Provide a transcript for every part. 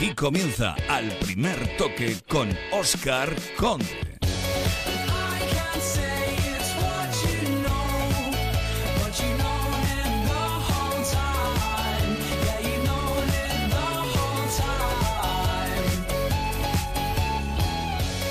Aquí comienza al primer toque con Oscar Conde.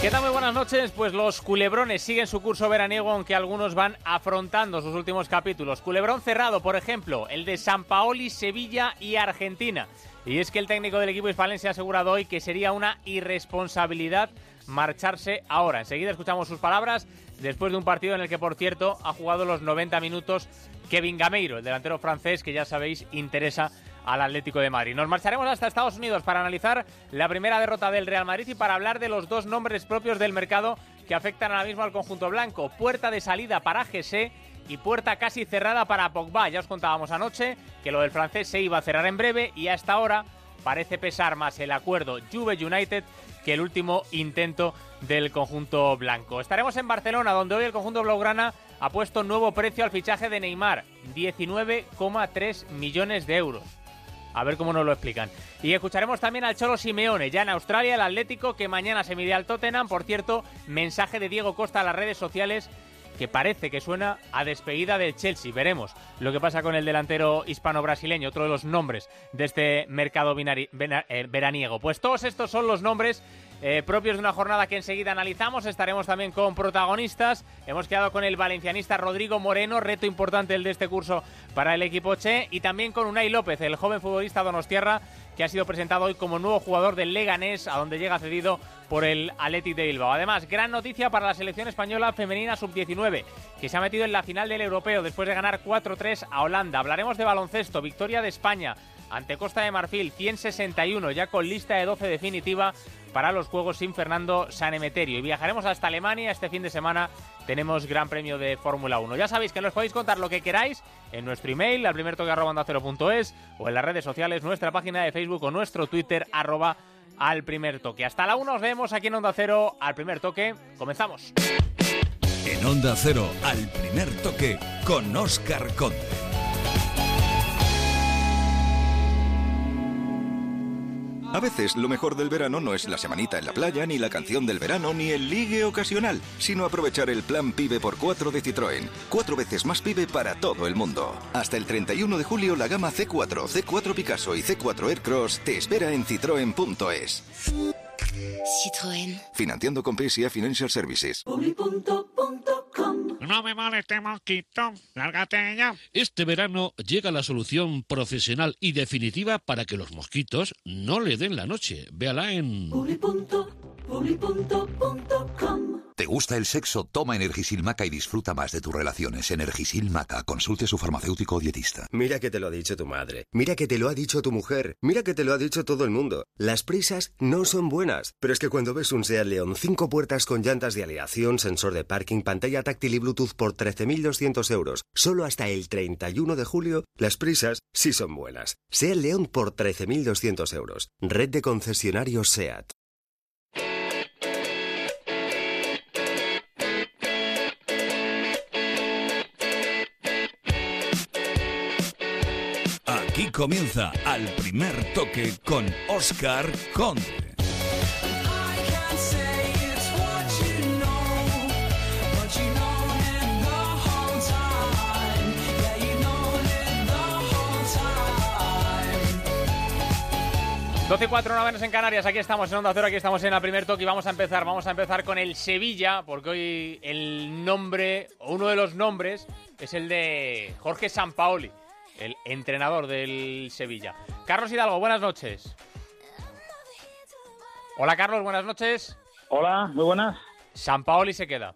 ¿Qué tal? Muy buenas noches. Pues los culebrones siguen su curso veraniego, aunque algunos van afrontando sus últimos capítulos. Culebrón cerrado, por ejemplo, el de San Paoli, Sevilla y Argentina. Y es que el técnico del equipo hispalense ha asegurado hoy que sería una irresponsabilidad marcharse ahora. Enseguida escuchamos sus palabras después de un partido en el que, por cierto, ha jugado los 90 minutos Kevin Gameiro, el delantero francés que ya sabéis interesa al Atlético de Madrid. Nos marcharemos hasta Estados Unidos para analizar la primera derrota del Real Madrid y para hablar de los dos nombres propios del mercado que afectan ahora mismo al conjunto blanco. Puerta de salida para GC y puerta casi cerrada para Pogba. Ya os contábamos anoche que lo del francés se iba a cerrar en breve y hasta ahora parece pesar más el acuerdo Juve United que el último intento del conjunto blanco. Estaremos en Barcelona, donde hoy el conjunto blaugrana ha puesto nuevo precio al fichaje de Neymar, 19,3 millones de euros. A ver cómo nos lo explican. Y escucharemos también al Cholo Simeone, ya en Australia, el Atlético, que mañana se mide al Tottenham. Por cierto, mensaje de Diego Costa a las redes sociales que parece que suena a despedida del Chelsea. Veremos lo que pasa con el delantero hispano-brasileño, otro de los nombres de este mercado eh, veraniego. Pues todos estos son los nombres eh, propios de una jornada que enseguida analizamos. Estaremos también con protagonistas. Hemos quedado con el valencianista Rodrigo Moreno, reto importante el de este curso para el equipo Che, y también con Unai López, el joven futbolista donostierra que ha sido presentado hoy como nuevo jugador del Leganés, a donde llega cedido por el Athletic de Bilbao. Además, gran noticia para la selección española femenina sub-19, que se ha metido en la final del europeo después de ganar 4-3 a Holanda. Hablaremos de baloncesto, victoria de España ante Costa de Marfil, 161, ya con lista de 12 definitiva para los Juegos sin Fernando Sanemeterio. Y viajaremos hasta Alemania este fin de semana. Tenemos Gran Premio de Fórmula 1. Ya sabéis que nos podéis contar lo que queráis en nuestro email, al primer toque o en las redes sociales, nuestra página de Facebook o nuestro Twitter arroba al primer toque. Hasta la 1 nos vemos aquí en Onda Cero al primer toque. Comenzamos. En Onda Cero al primer toque con Oscar Conde. A veces lo mejor del verano no es la semanita en la playa, ni la canción del verano, ni el ligue ocasional, sino aprovechar el plan PIBE por 4 de Citroën. Cuatro veces más PIBE para todo el mundo. Hasta el 31 de julio la gama C4, C4 Picasso y C4 Aircross te espera en citroen.es. Citroën. Financiando con PSA Financial Services. No me moleste, mosquito. Lárgate ya. Este verano llega la solución profesional y definitiva para que los mosquitos no le den la noche. Véala en... ¿Te gusta el sexo? Toma Energisil Maca y disfruta más de tus relaciones. Energisil Maca. Consulte su farmacéutico o dietista. Mira que te lo ha dicho tu madre. Mira que te lo ha dicho tu mujer. Mira que te lo ha dicho todo el mundo. Las prisas no son buenas. Pero es que cuando ves un SEAT León, cinco puertas con llantas de aleación, sensor de parking, pantalla táctil y Bluetooth por 13.200 euros, solo hasta el 31 de julio, las prisas sí son buenas. SEAT León por 13.200 euros. Red de concesionarios SEAT. Aquí comienza al primer toque con Oscar Conde. 12 y 4, una menos en Canarias, aquí estamos en Onda Cero, aquí estamos en el primer toque y vamos a empezar, vamos a empezar con el Sevilla, porque hoy el nombre, o uno de los nombres, es el de Jorge Sampaoli, el entrenador del Sevilla. Carlos Hidalgo, buenas noches. Hola Carlos, buenas noches. Hola, muy buenas. Sampaoli se queda.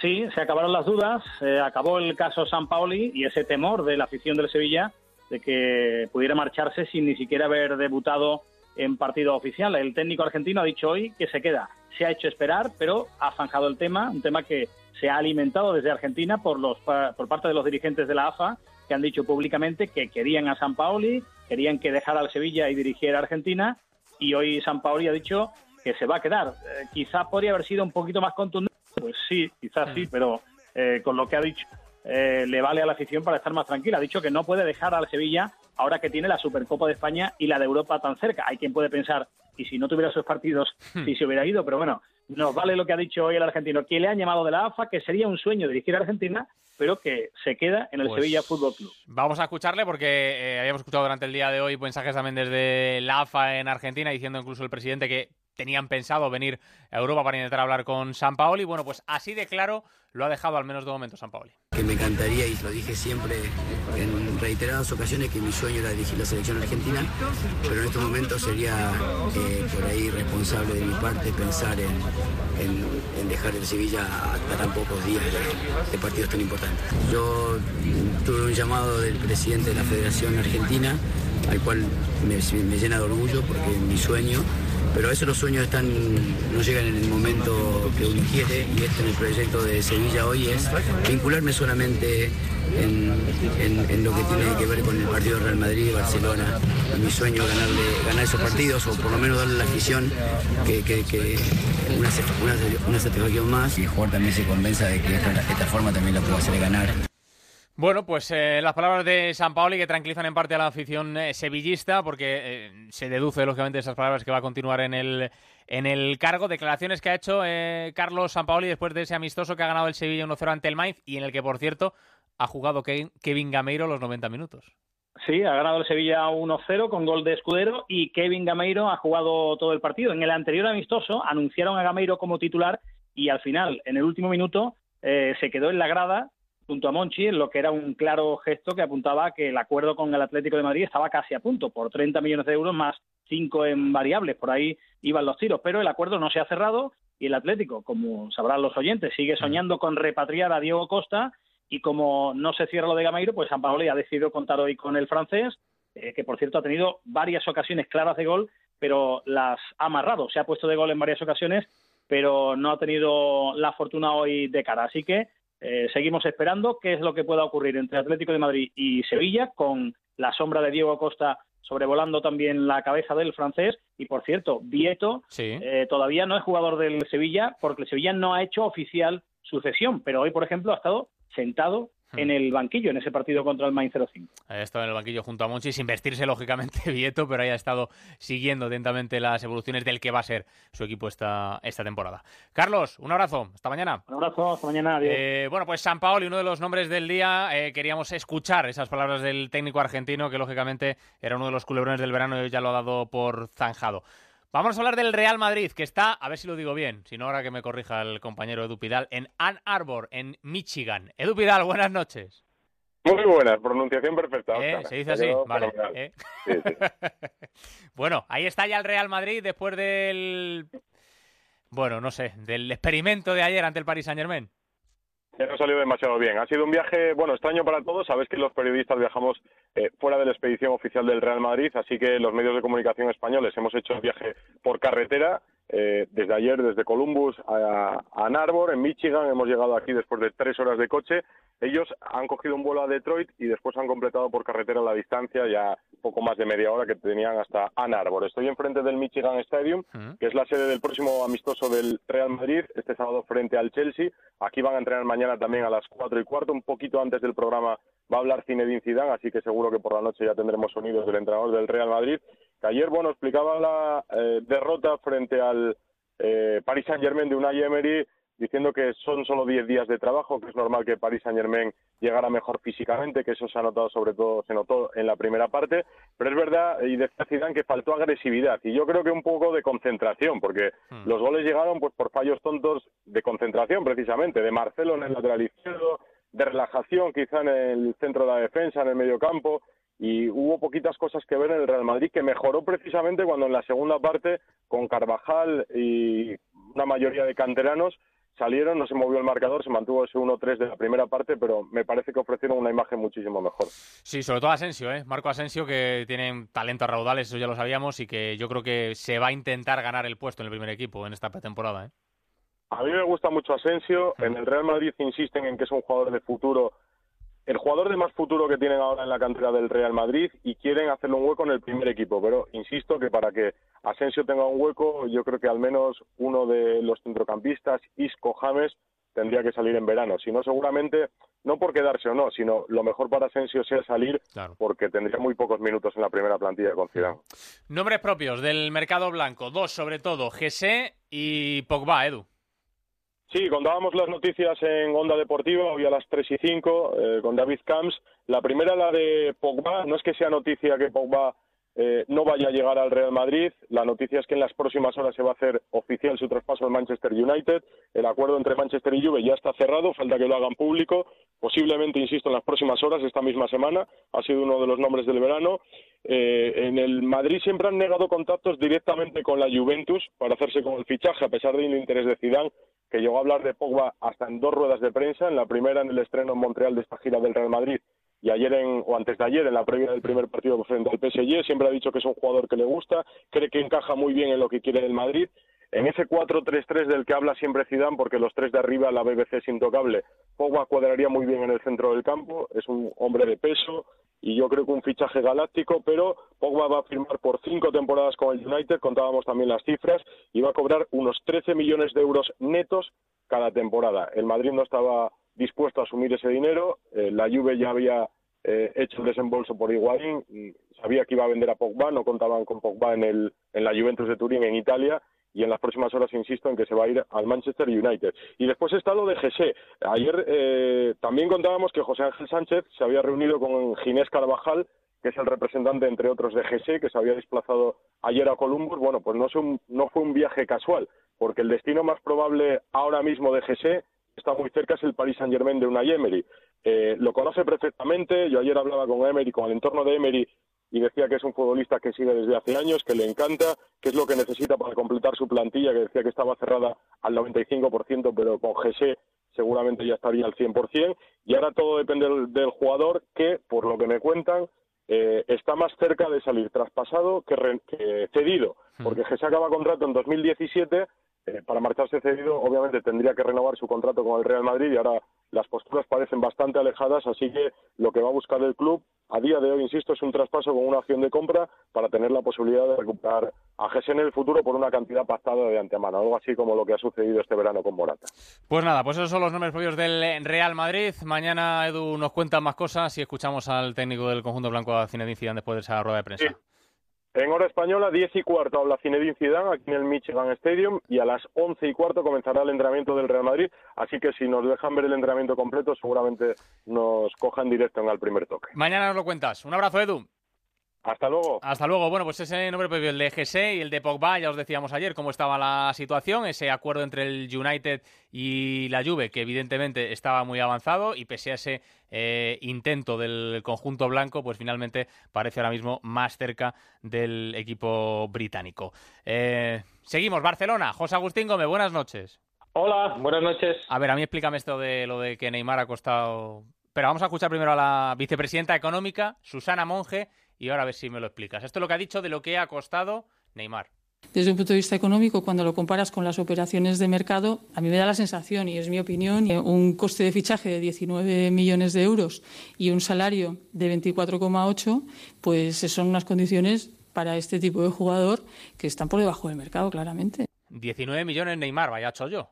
Sí, se acabaron las dudas, se acabó el caso Sampaoli y ese temor de la afición del Sevilla de que pudiera marcharse sin ni siquiera haber debutado en partido oficial. El técnico argentino ha dicho hoy que se queda. Se ha hecho esperar, pero ha zanjado el tema, un tema que se ha alimentado desde Argentina por, los, por parte de los dirigentes de la AFA, que han dicho públicamente que querían a San Paoli, querían que dejara al Sevilla y dirigiera a Argentina, y hoy San Paoli ha dicho que se va a quedar. Eh, quizás podría haber sido un poquito más contundente, pues sí, quizás sí, mm. pero eh, con lo que ha dicho eh, le vale a la afición para estar más tranquila. Ha dicho que no puede dejar al Sevilla ahora que tiene la Supercopa de España y la de Europa tan cerca. Hay quien puede pensar, y si no tuviera esos partidos, si se hubiera ido, pero bueno, nos vale lo que ha dicho hoy el argentino, que le han llamado de la AFA, que sería un sueño dirigir a Argentina, pero que se queda en el Pues Sevilla Fútbol Club. Vamos a escucharle porque eh, habíamos escuchado durante el día de hoy mensajes también desde la AFA en Argentina, diciendo incluso el presidente que tenían pensado venir a Europa para intentar hablar con San Paoli. Bueno, pues así de claro lo ha dejado al menos de momento San Paoli. Que me encantaría, y lo dije siempre en reiteradas ocasiones, que mi sueño era dirigir la selección argentina, pero en estos momentos sería eh, por ahí responsable de mi parte pensar en, dejar el Sevilla a, tan pocos días de, partidos tan importantes. Yo tuve un llamado del presidente de la Federación Argentina, al cual me, me llena de orgullo porque mi sueño. Pero a veces los sueños están, no llegan en el momento que uno quiere y este en el proyecto de Sevilla hoy es vincularme solamente en, lo que tiene que ver con el partido Real Madrid y Barcelona. Mi sueño es ganarle, ganar esos partidos o por lo menos darle la afición que, que- que una, una, más y el jugador también se convenza de que esta, esta forma también la puedo hacer ganar. Bueno, pues eh, las palabras de San Paoli que tranquilizan en parte a la afición eh, sevillista, porque eh, se deduce lógicamente de esas palabras que va a continuar en el, en el cargo. Declaraciones que ha hecho eh, Carlos San Paoli después de ese amistoso que ha ganado el Sevilla 1-0 ante el Mainz y en el que, por cierto, ha jugado Kevin, Gameiro los 90 minutos. Sí, ha ganado el Sevilla 1-0 con gol de Escudero y Kevin Gameiro ha jugado todo el partido. En el anterior amistoso anunciaron a Gameiro como titular y al final, en el último minuto, eh, se quedó en la grada junto a Monchi, en lo que era un claro gesto que apuntaba a que el acuerdo con el Atlético de Madrid estaba casi a punto, por 30 millones de euros más 5 en variables, por ahí iban los tiros, pero el acuerdo no se ha cerrado y el Atlético, como sabrán los oyentes, sigue soñando con repatriar a Diego Costa y como no se cierra lo de Gameiro, pues San Paoli ha decidido contar hoy con el francés, eh, que por cierto ha tenido varias ocasiones claras de gol, pero las ha amarrado, se ha puesto de gol en varias ocasiones, pero no ha tenido la fortuna hoy de cara. Así que eh, seguimos esperando qué es lo que pueda ocurrir entre Atlético de Madrid y Sevilla, con la sombra de Diego Costa sobrevolando también la cabeza del francés. Y por cierto, Vieto Sí. eh, todavía no es jugador del Sevilla porque el Sevilla no ha hecho oficial su cesión, pero hoy, por ejemplo, ha estado sentado en el banquillo en ese partido contra el Mainz 05. Ha estado en el banquillo junto a Monchi, sin vestirse lógicamente Vieto, pero ahí ha estado siguiendo atentamente las evoluciones del que va a ser su equipo esta, esta temporada. Carlos, un abrazo, hasta mañana. Un abrazo, hasta mañana. Adiós. Eh, bueno, pues San Paoli, uno de los nombres del día, eh, queríamos escuchar esas palabras del técnico argentino, que lógicamente era uno de los culebrones del verano y ya lo ha dado por zanjado. Vamos a hablar del Real Madrid, que está, a ver si lo digo bien, si no ahora que me corrija el compañero Edu Pidal, en Ann Arbor, en Michigan. Edu Pidal, buenas noches. Muy buena, pronunciación perfecta. Eh. Se dice así, vale. eh. Sí, sí. bueno, ahí está ya el Real Madrid después del, bueno, no sé, del experimento de ayer ante el Paris Saint Germain. Ya no salió demasiado bien. Ha sido un viaje, bueno, extraño para todos. Sabes que los periodistas viajamos eh, fuera de la expedición oficial del Real Madrid, así que los medios de comunicación españoles hemos hecho el viaje por carretera. Eh, desde ayer, desde Columbus a, a Ann Arbor, en Michigan, hemos llegado aquí después de tres horas de coche. Ellos han cogido un vuelo a Detroit y después han completado por carretera la distancia, ya poco más de media hora que tenían hasta Ann Arbor. Estoy enfrente del Michigan Stadium, que es la sede del próximo amistoso del Real Madrid, este sábado frente al Chelsea. Aquí van a entrenar mañana también a las cuatro y cuarto, un poquito antes del programa va a hablar Zinedine Zidane, así que seguro que por la noche ya tendremos sonidos del entrenador del Real Madrid. Que ayer, bueno, explicaba la eh, derrota frente al eh, Paris Saint-Germain de Unai Emery, diciendo que son solo 10 días de trabajo, que es normal que Paris Saint-Germain llegara mejor físicamente, que eso se ha notado sobre todo, se notó en la primera parte, pero es verdad, y decía Zidane que faltó agresividad, y yo creo que un poco de concentración, porque los goles llegaron pues por fallos tontos de concentración precisamente, de Marcelo en el lateral izquierdo, de relajación quizá en el centro de la defensa, en el medio campo, y hubo poquitas cosas que ver en el Real Madrid que mejoró precisamente cuando en la segunda parte con Carvajal y una mayoría de canteranos salieron, no se movió el marcador, se mantuvo ese 1-3 de la primera parte, pero me parece que ofrecieron una imagen muchísimo mejor. Sí, sobre todo Asensio, ¿eh? Marco Asensio, que tiene talento a raudales, eso ya lo sabíamos, y que yo creo que se va a intentar ganar el puesto en el primer equipo en esta pretemporada. ¿eh? A mí me gusta mucho Asensio, en el Real Madrid insisten en que es un jugador de futuro, el jugador de más futuro que tienen ahora en la cantera del Real Madrid y quieren hacerle un hueco en el primer equipo, pero insisto que para que Asensio tenga un hueco, yo creo que al menos uno de los centrocampistas, Isco James, tendría que salir en verano. Si no, seguramente, no por quedarse o no, sino lo mejor para Asensio sea salir porque tendría muy pocos minutos en la primera plantilla con Zidane. Nombres propios del mercado blanco, dos sobre todo, Gese y Pogba, Edu. Sí, contábamos las noticias en Onda Deportiva, hoy a las 3 y 5, eh, con David Camps. La primera, la de Pogba, no es que sea noticia que Pogba eh, no vaya a llegar al Real Madrid. La noticia es que en las próximas horas se va a hacer oficial su traspaso al Manchester United. El acuerdo entre Manchester y Juve ya está cerrado, falta que lo hagan público. Posiblemente, insisto, en las próximas horas, esta misma semana. Ha sido uno de los nombres del verano. Eh, en el Madrid siempre han negado contactos directamente con la Juventus para hacerse con el fichaje, a pesar del interés de Zidane, que llegó a hablar de Pogba hasta en dos ruedas de prensa. En la primera, en el estreno en Montreal de esta gira del Real Madrid, y ayer en, o antes de ayer en la previa del primer partido frente al PSG siempre ha dicho que es un jugador que le gusta, cree que encaja muy bien en lo que quiere el Madrid. En ese 4-3-3 del que habla siempre Zidane, porque los tres de arriba, la BBC es intocable, Pogba cuadraría muy bien en el centro del campo, es un hombre de peso y yo creo que un fichaje galáctico, pero Pogba va a firmar por cinco temporadas con el United, contábamos también las cifras, y va a cobrar unos 13 millones de euros netos cada temporada. El Madrid no estaba dispuesto a asumir ese dinero. Eh, la Juve ya había eh, hecho el desembolso por Higuaín, sabía que iba a vender a Pogba, no contaban con Pogba en, el, en la Juventus de Turín en Italia y en las próximas horas insisto en que se va a ir al Manchester United. Y después está lo de Gese. Ayer eh, también contábamos que José Ángel Sánchez se había reunido con Ginés Carvajal, que es el representante, entre otros, de Gese, que se había desplazado ayer a Columbus. Bueno, pues no, no fue un viaje casual, porque el destino más probable ahora mismo de Gese está muy cerca es el Paris Saint Germain de una Emery. Eh, lo conoce perfectamente. Yo ayer hablaba con Emery, con el entorno de Emery, y decía que es un futbolista que sigue desde hace años, que le encanta, que es lo que necesita para completar su plantilla, que decía que estaba cerrada al 95%, pero con GC seguramente ya estaría al 100%. Y ahora todo depende del, jugador, que, por lo que me cuentan, eh, está más cerca de salir traspasado que, que cedido, hmm. porque GC acaba contrato en 2017 eh, para marcharse cedido, obviamente tendría que renovar su contrato con el Real Madrid y ahora las posturas parecen bastante alejadas, así que lo que va a buscar el club a día de hoy, insisto, es un traspaso con una opción de compra para tener la posibilidad de recuperar a Gese en el futuro por una cantidad pactada de antemano, algo así como lo que ha sucedido este verano con Morata. Pues nada, pues esos son los nombres propios del Real Madrid. Mañana Edu nos cuenta más cosas y escuchamos al técnico del conjunto blanco, a Zinedine Zidane, después de esa rueda de prensa. En hora española, 10 y cuarto habla Zinedine Zidane aquí en el Michigan Stadium y a las 11 y cuarto comenzará el entrenamiento del Real Madrid, así que si nos dejan ver el entrenamiento completo seguramente nos cojan directo en el primer toque. Mañana nos lo cuentas. Un abrazo, Edu. Hasta luego. Hasta luego. Bueno, pues ese nombre previo, el de GC y el de Pogba, ya os decíamos ayer cómo estaba la situación, ese acuerdo entre el United y la Juve, que evidentemente estaba muy avanzado y pese a ese eh, intento del conjunto blanco, pues finalmente parece ahora mismo más cerca del equipo británico. Eh, seguimos, Barcelona. José Agustín Gómez, buenas noches. Hola, buenas noches. A ver, a mí explícame esto de lo de que Neymar ha costado... Pero vamos a escuchar primero a la vicepresidenta económica, Susana Monge, y ahora a ver si me lo explicas. Esto es lo que ha dicho de lo que ha costado Neymar. Desde un punto de vista económico, cuando lo comparas con las operaciones de mercado, a mí me da la sensación, y es mi opinión, un coste de fichaje de 19 millones de euros y un salario de 24,8, pues son unas condiciones para este tipo de jugador que están por debajo del mercado, claramente. 19 millones Neymar, vaya chollo.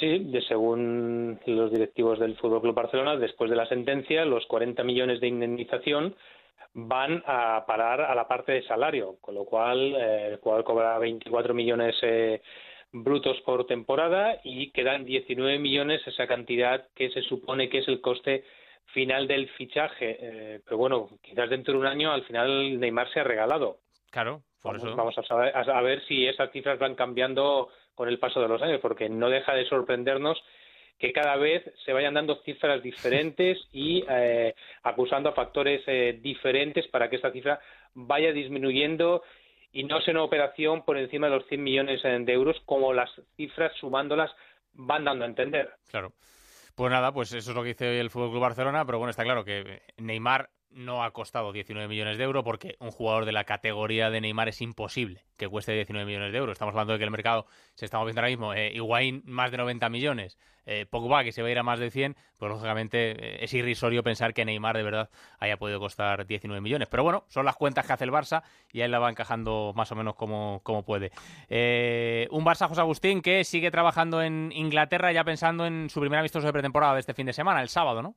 Sí, de según los directivos del Fútbol Club Barcelona, después de la sentencia, los 40 millones de indemnización van a parar a la parte de salario, con lo cual eh, el jugador cobra 24 millones eh, brutos por temporada y quedan 19 millones esa cantidad que se supone que es el coste final del fichaje. Eh, pero bueno, quizás dentro de un año al final Neymar se ha regalado. Claro, por vamos, eso. Vamos a, saber, a ver si esas cifras van cambiando con el paso de los años, porque no deja de sorprendernos que cada vez se vayan dando cifras diferentes y eh, acusando a factores eh, diferentes para que esta cifra vaya disminuyendo y no sea una operación por encima de los 100 millones eh, de euros como las cifras sumándolas van dando a entender. Claro. Pues nada, pues eso es lo que dice hoy el Fútbol Club Barcelona, pero bueno, está claro que Neymar no ha costado 19 millones de euros porque un jugador de la categoría de Neymar es imposible que cueste 19 millones de euros. Estamos hablando de que el mercado se está moviendo ahora mismo. Eh, Higuaín más de 90 millones, eh, Pogba que se va a ir a más de 100, pues lógicamente eh, es irrisorio pensar que Neymar de verdad haya podido costar 19 millones. Pero bueno, son las cuentas que hace el Barça y él la va encajando más o menos como, puede. Eh, un Barça, José Agustín, que sigue trabajando en Inglaterra ya pensando en su primer amistoso de pretemporada de este fin de semana, el sábado, ¿no?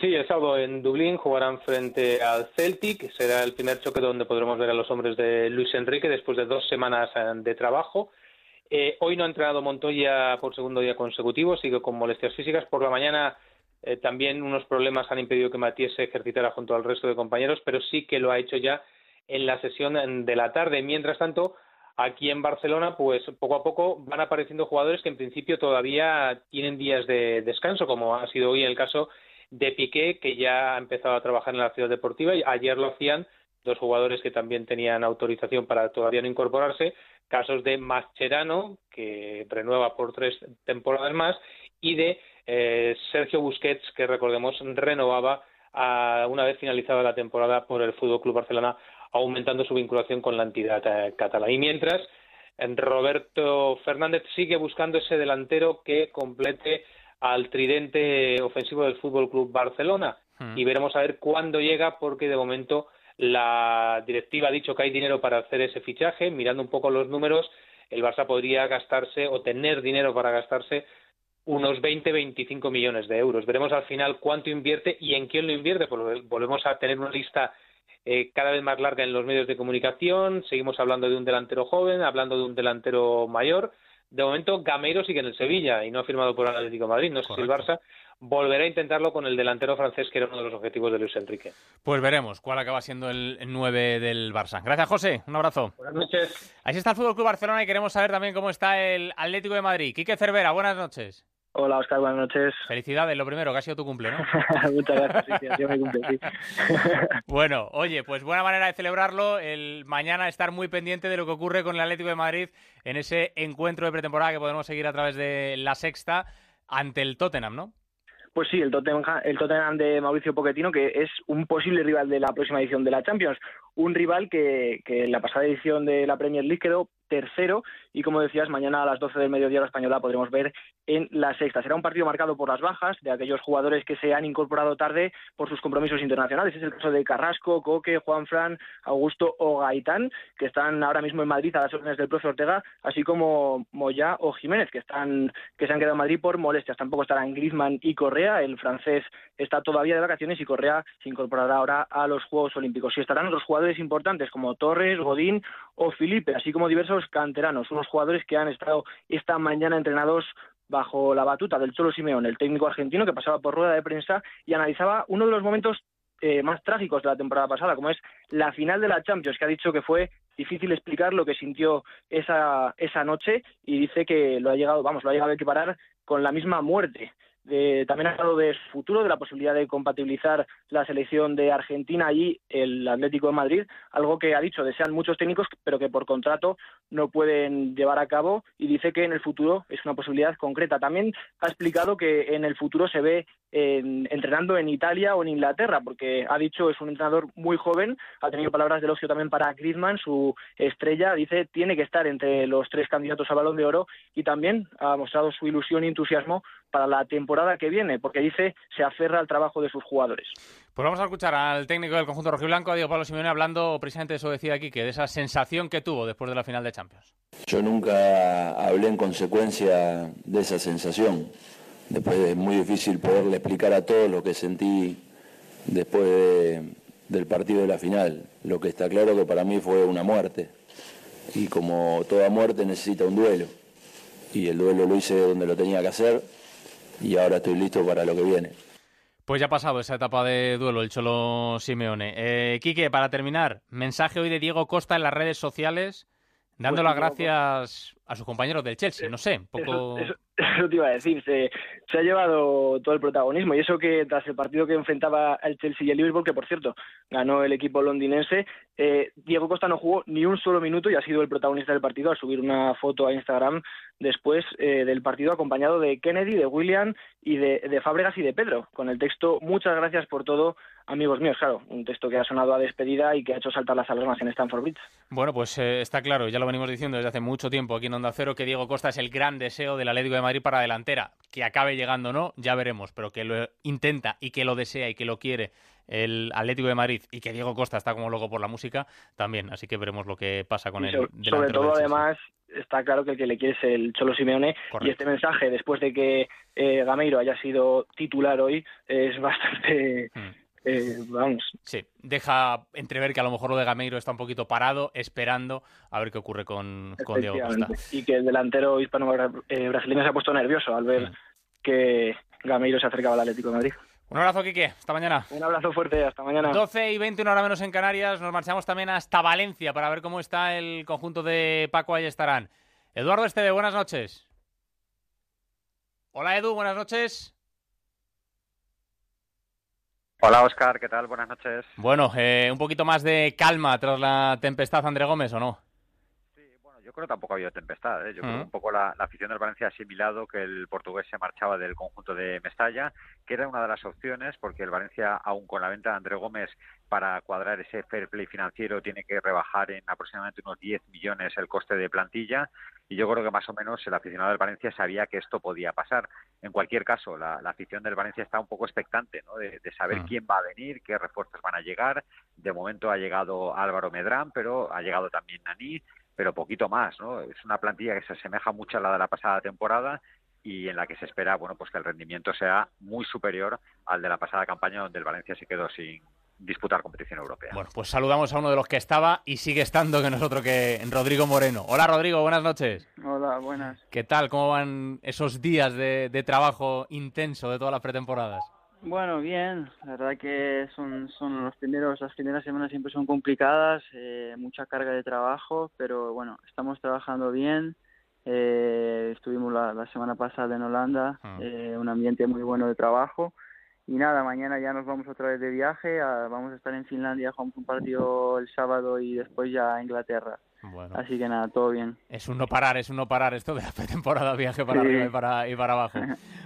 Sí, el sábado en Dublín jugarán frente al Celtic. Será el primer choque donde podremos ver a los hombres de Luis Enrique después de dos semanas eh, de trabajo. Eh, hoy no ha entrenado Montoya por segundo día consecutivo, sigue con molestias físicas. Por la mañana eh, también unos problemas han impedido que Matías se ejercitara junto al resto de compañeros, pero sí que lo ha hecho ya en la sesión de la tarde. Mientras tanto, aquí en Barcelona, pues poco a poco van apareciendo jugadores que en principio todavía tienen días de descanso, como ha sido hoy el caso de Piqué, que ya ha empezado a trabajar en la ciudad deportiva. y Ayer lo hacían dos jugadores que también tenían autorización para todavía no incorporarse, casos de Mascherano, que renueva por tres temporadas más, y de eh, Sergio Busquets, que recordemos renovaba a, una vez finalizada la temporada por el Fútbol Club Barcelona, aumentando su vinculación con la entidad eh, catalana. Y mientras, Roberto Fernández sigue buscando ese delantero que complete al tridente ofensivo del Fútbol Club Barcelona Hmm. y veremos a ver cuándo llega porque de momento la directiva ha dicho que hay dinero para hacer ese fichaje mirando un poco los números el Barça podría gastarse o tener dinero para gastarse unos 20-25 millones de euros. Veremos al final cuánto invierte y en quién lo invierte. Volvemos a tener una lista eh, cada vez más larga en los medios de comunicación. Seguimos hablando de un delantero joven, hablando de un delantero mayor. De momento, Gameiro sigue en el Sevilla y no ha firmado por el Atlético de Madrid. No sé si el Barça volverá a intentarlo con el delantero francés, que era uno de los objetivos de Luis Enrique. Pues veremos cuál acaba siendo el 9 del Barça. Gracias, José. Un abrazo. Buenas noches. Así está el Fútbol Club Barcelona y queremos saber también cómo está el Atlético de Madrid. Quique Cervera, buenas noches. Hola, Oscar, buenas noches. Felicidades, lo primero, que ha sido tu cumple, ¿no? Muchas gracias, sí, ha sido mi cumple, sí. bueno, oye, pues buena manera de celebrarlo. El mañana estar muy pendiente de lo que ocurre con el Atlético de Madrid en ese encuentro de pretemporada que podemos seguir a través de la sexta ante el Tottenham, ¿no? Pues sí, el Tottenham, el Tottenham de Mauricio Pochettino, que es un posible rival de la próxima edición de la Champions. Un rival que, que en la pasada edición de la Premier League quedó tercero y como decías, mañana a las 12 del mediodía la española podremos ver en la sexta. Será un partido marcado por las bajas de aquellos jugadores que se han incorporado tarde por sus compromisos internacionales. Es el caso de Carrasco, Coque, Juan Fran, Augusto o Gaitán, que están ahora mismo en Madrid a las órdenes del profe Ortega, así como Moyá o Jiménez, que están que se han quedado en Madrid por molestias. Tampoco estarán Griezmann y Correa. El francés está todavía de vacaciones y Correa se incorporará ahora a los Juegos Olímpicos. Y estarán otros jugadores importantes como Torres, Godín o Felipe, así como diversos canteranos, unos jugadores que han estado esta mañana entrenados bajo la batuta del Cholo Simeón, el técnico argentino que pasaba por rueda de prensa y analizaba uno de los momentos eh, más trágicos de la temporada pasada, como es la final de la Champions, que ha dicho que fue difícil explicar lo que sintió esa, esa noche y dice que lo ha llegado, vamos, lo ha llegado a equiparar con la misma muerte. De, también ha hablado de su futuro, de la posibilidad de compatibilizar la selección de Argentina y el Atlético de Madrid, algo que ha dicho desean muchos técnicos, pero que por contrato no pueden llevar a cabo y dice que en el futuro es una posibilidad concreta. También ha explicado que en el futuro se ve en, entrenando en Italia o en Inglaterra, porque ha dicho es un entrenador muy joven, ha tenido palabras de elogio también para Griezmann, su estrella, dice tiene que estar entre los tres candidatos al Balón de Oro y también ha mostrado su ilusión y entusiasmo para la temporada que viene, porque dice se aferra al trabajo de sus jugadores. Pues vamos a escuchar al técnico del conjunto rojiblanco, a Diego Pablo Simeone, hablando precisamente de eso decía aquí, que de esa sensación que tuvo después de la final de Champions. Yo nunca hablé en consecuencia de esa sensación. Después es muy difícil poderle explicar a todos lo que sentí después de, del partido de la final. Lo que está claro que para mí fue una muerte. Y como toda muerte necesita un duelo. Y el duelo lo hice donde lo tenía que hacer y ahora estoy listo para lo que viene. Pues ya ha pasado esa etapa de duelo el Cholo Simeone. Eh, Quique, para terminar, mensaje hoy de Diego Costa en las redes sociales, dando las gracias a sus compañeros del Chelsea, no sé, un poco... Eso, eso, te iba a decir, se, se, ha llevado todo el protagonismo. Y eso que tras el partido que enfrentaba al Chelsea y el Liverpool, que por cierto ganó el equipo londinense, eh, Diego Costa no jugó ni un solo minuto y ha sido el protagonista del partido al subir una foto a Instagram después eh, del partido acompañado de Kennedy, de William y de, de Fábregas y de Pedro, con el texto Muchas gracias por todo, amigos míos, claro, un texto que ha sonado a despedida y que ha hecho saltar las alarmas en Stanford Bridge. Bueno, pues eh, está claro, ya lo venimos diciendo desde hace mucho tiempo aquí en Onda Cero, que Diego Costa es el gran deseo del Atlético de Madrid para delantera. Que acabe llegando o no, ya veremos, pero que lo intenta y que lo desea y que lo quiere el Atlético de Madrid y que Diego Costa está como loco por la música, también. Así que veremos lo que pasa con él. Sobre, sobre todo, además, está claro que el que le quiere es el Cholo Simeone. Correcto. Y este mensaje, después de que eh, Gameiro haya sido titular hoy, es bastante. Mm. Eh, vamos. Sí, deja entrever que a lo mejor lo de Gameiro está un poquito parado, esperando a ver qué ocurre con, con Diego Costa. Y que el delantero hispano-brasileño se ha puesto nervioso al ver Mm. que Gameiro se acercaba al Atlético de Madrid. Un abrazo, Quique. Hasta mañana. Un abrazo fuerte. Hasta mañana. 12 y 20, una hora menos en Canarias. Nos marchamos también hasta Valencia para ver cómo está el conjunto de Paco Ayestarán. Eduardo Esteve, buenas noches. Hola, Edu, buenas noches. Hola, Oscar, ¿qué tal? Buenas noches. Bueno, eh, un poquito más de calma tras la tempestad, André Gómez, ¿o no? Yo creo que tampoco ha habido tempestad. ¿eh? Yo creo Mm. que un poco la, la afición del Valencia ha asimilado que el portugués se marchaba del conjunto de Mestalla, que era una de las opciones, porque el Valencia, aún con la venta de André Gómez, para cuadrar ese fair play financiero, tiene que rebajar en aproximadamente unos 10 millones el coste de plantilla. Y yo creo que más o menos el aficionado del Valencia sabía que esto podía pasar. En cualquier caso, la, la afición del Valencia está un poco expectante ¿no? de, de saber Mm. quién va a venir, qué refuerzos van a llegar. De momento ha llegado Álvaro Medrán, pero ha llegado también Nani pero poquito más, ¿no? Es una plantilla que se asemeja mucho a la de la pasada temporada y en la que se espera, bueno, pues que el rendimiento sea muy superior al de la pasada campaña donde el Valencia se quedó sin disputar competición europea. Bueno, pues saludamos a uno de los que estaba y sigue estando, que no es otro que Rodrigo Moreno. Hola, Rodrigo, buenas noches. Hola, buenas. ¿Qué tal? ¿Cómo van esos días de, de trabajo intenso de todas las pretemporadas? Bueno, bien. La verdad que son, son los primeros, las primeras semanas siempre son complicadas, eh, mucha carga de trabajo, pero bueno, estamos trabajando bien. Eh, estuvimos la, la semana pasada en Holanda, eh, un ambiente muy bueno de trabajo. Y nada, mañana ya nos vamos otra vez de viaje, a- vamos a estar en Finlandia, jugamos un partido el sábado y después ya a Inglaterra. Bueno. Así que nada, todo bien. Es un no parar, es un no parar esto de la pretemporada, viaje para Sí. arriba y para, y para abajo.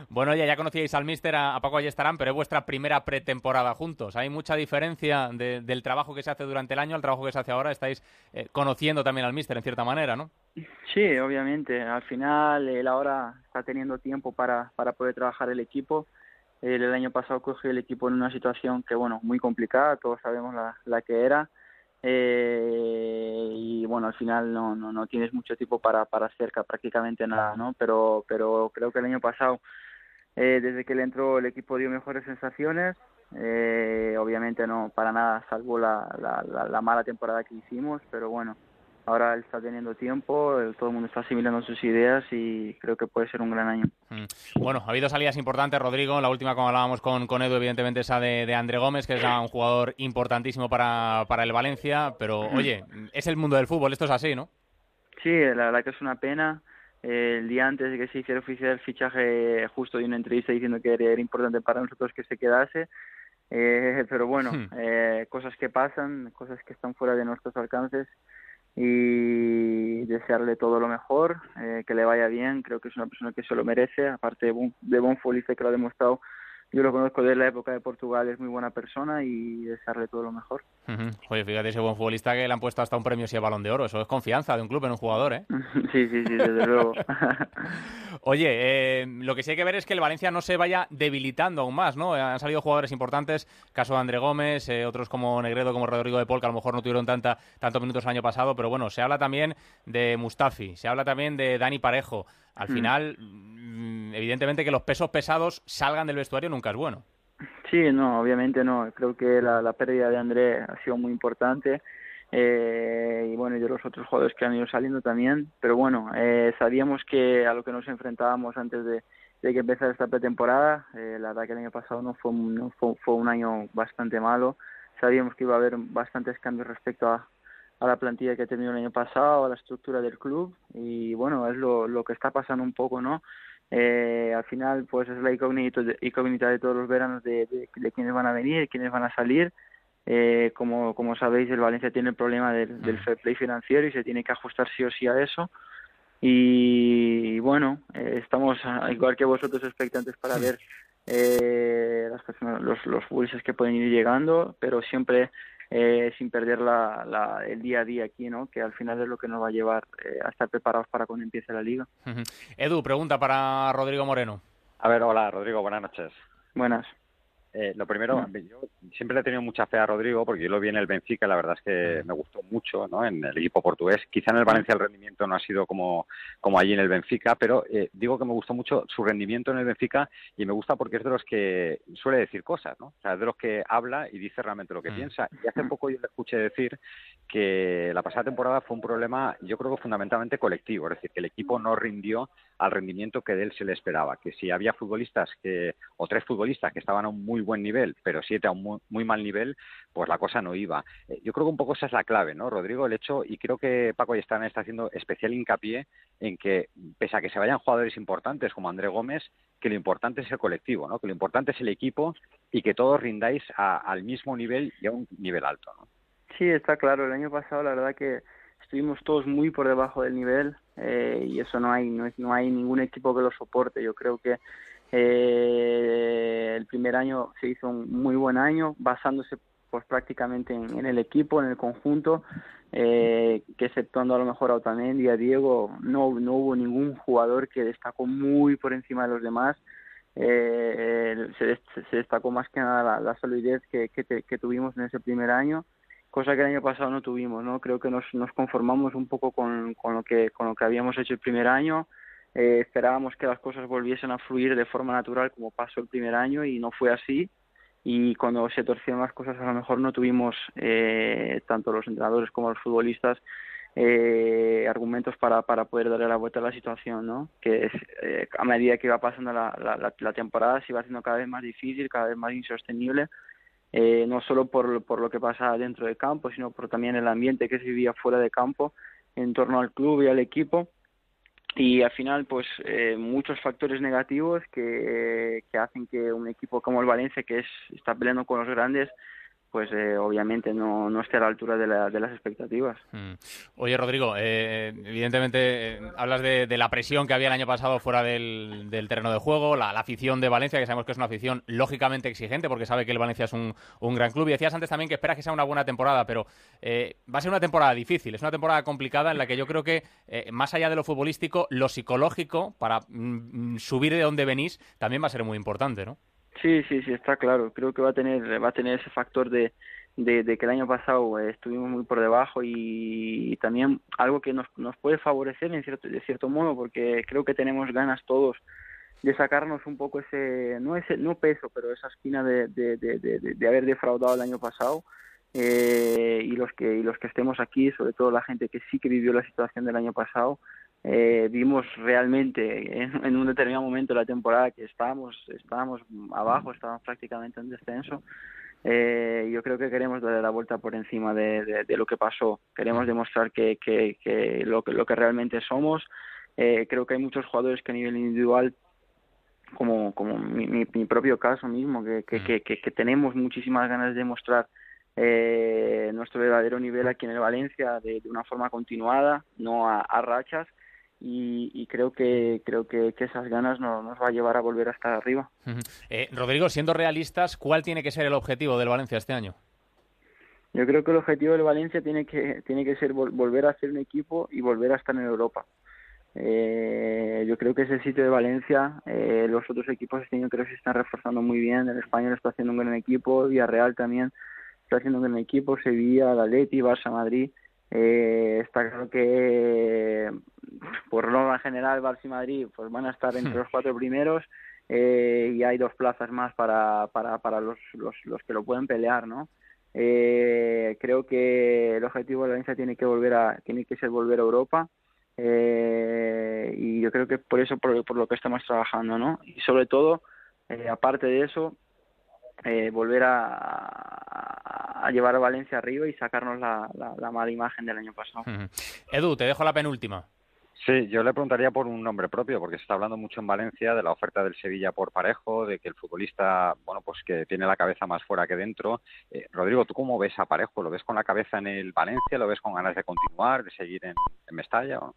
Bueno, oye, ya conocíais al míster, a, a Paco Ayestarán, pero es vuestra primera pretemporada juntos. ¿Hay mucha diferencia de- del trabajo que se hace durante el año al trabajo que se hace ahora? Estáis eh, conociendo también al míster, en cierta manera, ¿no? Sí, obviamente. Al final, él ahora está teniendo tiempo para, para poder trabajar el equipo. El año pasado cogió el equipo en una situación que, bueno, muy complicada, todos sabemos la, la que era. Eh, y bueno, al final no, no, no tienes mucho tiempo para, para hacer ca- prácticamente nada, ¿no? Pero, pero creo que el año pasado, eh, desde que él entró, el equipo dio mejores sensaciones. Eh, obviamente no para nada, salvo la, la, la, la mala temporada que hicimos, pero bueno, ahora él está teniendo tiempo, eh, todo el mundo está asimilando sus ideas y creo que puede ser un gran año. Mm. Bueno, ha habido salidas importantes, Rodrigo. La última, como hablábamos con, con Edu, evidentemente esa de, de André Gómez, que es un jugador importantísimo para, para el Valencia. Pero, oye, es el mundo del fútbol, esto es así, ¿no? Sí, la verdad que es una pena. Eh, el día antes de que se hiciera oficial el fichaje, justo di una entrevista diciendo que era, era importante para nosotros que se quedase. Eh, pero bueno, Hmm. eh, cosas que pasan, cosas que están fuera de nuestros alcances y desearle todo lo mejor, eh, que le vaya bien, creo que es una persona que se lo merece, aparte de de futbolista que lo ha demostrado, yo lo conozco de la época de Portugal, es muy buena persona y desearle todo lo mejor. Oye, fíjate ese buen futbolista que le han puesto hasta un premio si es balón de oro. Eso es confianza de un club en un jugador, ¿eh? sí, sí, sí, desde luego. Oye, eh, lo que sí hay que ver es que el Valencia no se vaya debilitando aún más, ¿no? Han salido jugadores importantes, caso de André Gómez, eh, otros como Negredo, como Rodrigo de Paul, que a lo mejor no tuvieron tanta, tantos minutos el año pasado, pero bueno, se habla también de Mustafi, se habla también de Dani Parejo. Al Mm. final, mm, evidentemente que los pesos pesados salgan del vestuario nunca es bueno. Sí, no, obviamente no. Creo que la, la pérdida de André ha sido muy importante. Eh, y bueno, y de los otros jugadores que han ido saliendo también. Pero bueno, eh, sabíamos que a lo que nos enfrentábamos antes de, de que empezara esta pretemporada, eh, la verdad que el año pasado no fue, un- no fue, fue un año bastante malo. Sabíamos que iba a haber bastantes cambios respecto a, a la plantilla que ha tenido el año pasado, a la estructura del club y bueno, es lo, lo que está pasando un poco, ¿no? Eh, al final, pues es la incógnita de, incógnita de todos los veranos de, de, de quiénes van a venir, quiénes van a salir. Eh, como, como sabéis, el Valencia tiene el problema del, del fair play financiero y se tiene que ajustar sí o sí a eso. Y, bueno, eh, estamos, igual que vosotros, expectantes para ver eh, las personas, los, los que pueden ir llegando, pero siempre eh, sin perder la, la, el día a día aquí, ¿no? Que al final es lo que nos va a llevar eh, a estar preparados para cuando empiece la liga. Edu, pregunta para Rodrigo Moreno. A ver, hola Rodrigo, buenas noches. Buenas. Eh, lo primero, yo siempre le he tenido mucha fe a Rodrigo porque yo lo vi en el Benfica, la verdad es que me gustó mucho ¿no? en el equipo portugués. Quizá en el Valencia el rendimiento no ha sido como, como allí en el Benfica, pero eh, digo que me gustó mucho su rendimiento en el Benfica y me gusta porque es de los que suele decir cosas, ¿no? O sea, es de los que habla y dice realmente lo que piensa. Y hace poco yo le escuché decir que la pasada temporada fue un problema, yo creo que fundamentalmente colectivo, es decir, que el equipo no rindió al rendimiento que de él se le esperaba, que si había futbolistas que, o tres futbolistas que estaban a un muy buen nivel, pero siete a un muy, muy mal nivel, pues la cosa no iba. Eh, yo creo que un poco esa es la clave, ¿no, Rodrigo? El hecho, y creo que Paco Yestana está haciendo especial hincapié en que, pese a que se vayan jugadores importantes como André Gómez, que lo importante es el colectivo, ¿no? Que lo importante es el equipo y que todos rindáis a, al mismo nivel y a un nivel alto, ¿no? Sí, está claro. El año pasado, la verdad que estuvimos todos muy por debajo del nivel eh, y eso no hay no, no hay ningún equipo que lo soporte. Yo creo que eh, el primer año se hizo un muy buen año basándose pues prácticamente en, el equipo, en el conjunto, eh, que exceptuando a lo mejor a Otamendi a Diego, no, no hubo ningún jugador que destacó muy por encima de los demás. Eh, se, se, destacó más que nada la, la solidez que tuvimos en ese primer año cosa que el año pasado no tuvimos, ¿no? Creo que nos, nos conformamos un poco con, con, lo que, con lo que habíamos hecho el primer año, eh, esperábamos que las cosas volviesen a fluir de forma natural como pasó el primer año y no fue así y cuando se torcieron las cosas a lo mejor no tuvimos eh, tanto los entrenadores como los futbolistas eh, argumentos para, para poder darle la vuelta a la situación, ¿no? Que es, eh, a medida que iba pasando la, la, la temporada se iba haciendo cada vez más difícil, cada vez más insostenible eh, no solo por, por lo que pasa dentro del campo, sino por también el ambiente que se vivía fuera de campo en torno al club y al equipo. Y al final, pues eh, muchos factores negativos que, que hacen que un equipo como el Valencia, que es, está peleando con los grandes, pues eh, obviamente no, no esté a la altura de, la, de las expectativas. Mm. Oye, Rodrigo, eh, evidentemente eh, hablas de, la presión que había el año pasado fuera del, terreno de juego, la, afición de Valencia, que sabemos que es una afición lógicamente exigente, porque sabe que el Valencia es un, gran club. Y decías antes también que esperas que sea una buena temporada, pero eh, va a ser una temporada difícil, es una temporada complicada en la que yo creo que, eh, más allá de lo futbolístico, lo psicológico, para mm, subir de donde venís, también va a ser muy importante, ¿no? Sí, sí, sí, está claro. Creo que va a tener, va a tener ese factor de, que el año pasado eh, estuvimos muy por debajo y, también algo que nos, nos puede favorecer en cierto, de cierto modo, porque creo que tenemos ganas todos de sacarnos un poco ese, no ese, no peso, pero esa espina de, de, de, de, de haber defraudado el año pasado. Eh, y los que y los que estemos aquí, sobre todo la gente que sí que vivió la situación del año pasado, eh, vimos realmente en, en, un determinado momento de la temporada que estábamos, estábamos abajo, estábamos prácticamente en descenso. Eh, yo creo que queremos darle la vuelta por encima de, de, de lo que pasó. Queremos demostrar que, que, que, lo, que lo que realmente somos. Eh, creo que hay muchos jugadores que a nivel individual, como, como mi, mi, mi propio caso mismo, que, que, que, que tenemos muchísimas ganas de demostrar eh, nuestro verdadero nivel aquí en el Valencia de, de una forma continuada, no a, a rachas y, y, creo que creo que, que esas ganas no, nos va a llevar a volver a estar arriba. Uh -huh. eh, Rodrigo, siendo realistas, ¿cuál tiene que ser el objetivo del Valencia este año? Yo creo que el objetivo del Valencia tiene que tiene que ser vol volver a ser un equipo y volver a estar en Europa. Eh, yo creo que ese sitio de Valencia, eh, los otros equipos este año creo que se están reforzando muy bien. El español está haciendo un gran equipo, Villarreal también está haciendo un gran equipo, Sevilla, Atleti, Barça, Madrid. Eh, está claro que por norma general Barça y Madrid pues van a estar entre los cuatro primeros eh, y hay dos plazas más para, para, para los, los, los que lo pueden pelear, ¿no? Eh, creo que el objetivo de la Valencia tiene que volver a tiene que ser volver a Europa eh, y yo creo que por eso por, por, lo que estamos trabajando, ¿no? Y sobre todo, eh, aparte de eso, eh, volver a, a, llevar a Valencia arriba y sacarnos la, la, la mala imagen del año pasado. Edu, te dejo la penúltima. Sí, yo le preguntaría por un nombre propio, porque se está hablando mucho en Valencia de la oferta del Sevilla por Parejo, de que el futbolista, bueno, pues que tiene la cabeza más fuera que dentro. Eh, Rodrigo, ¿tú cómo ves a Parejo? ¿Lo ves con la cabeza en el Valencia? ¿Lo ves con ganas de continuar, de seguir en, en Mestalla? O?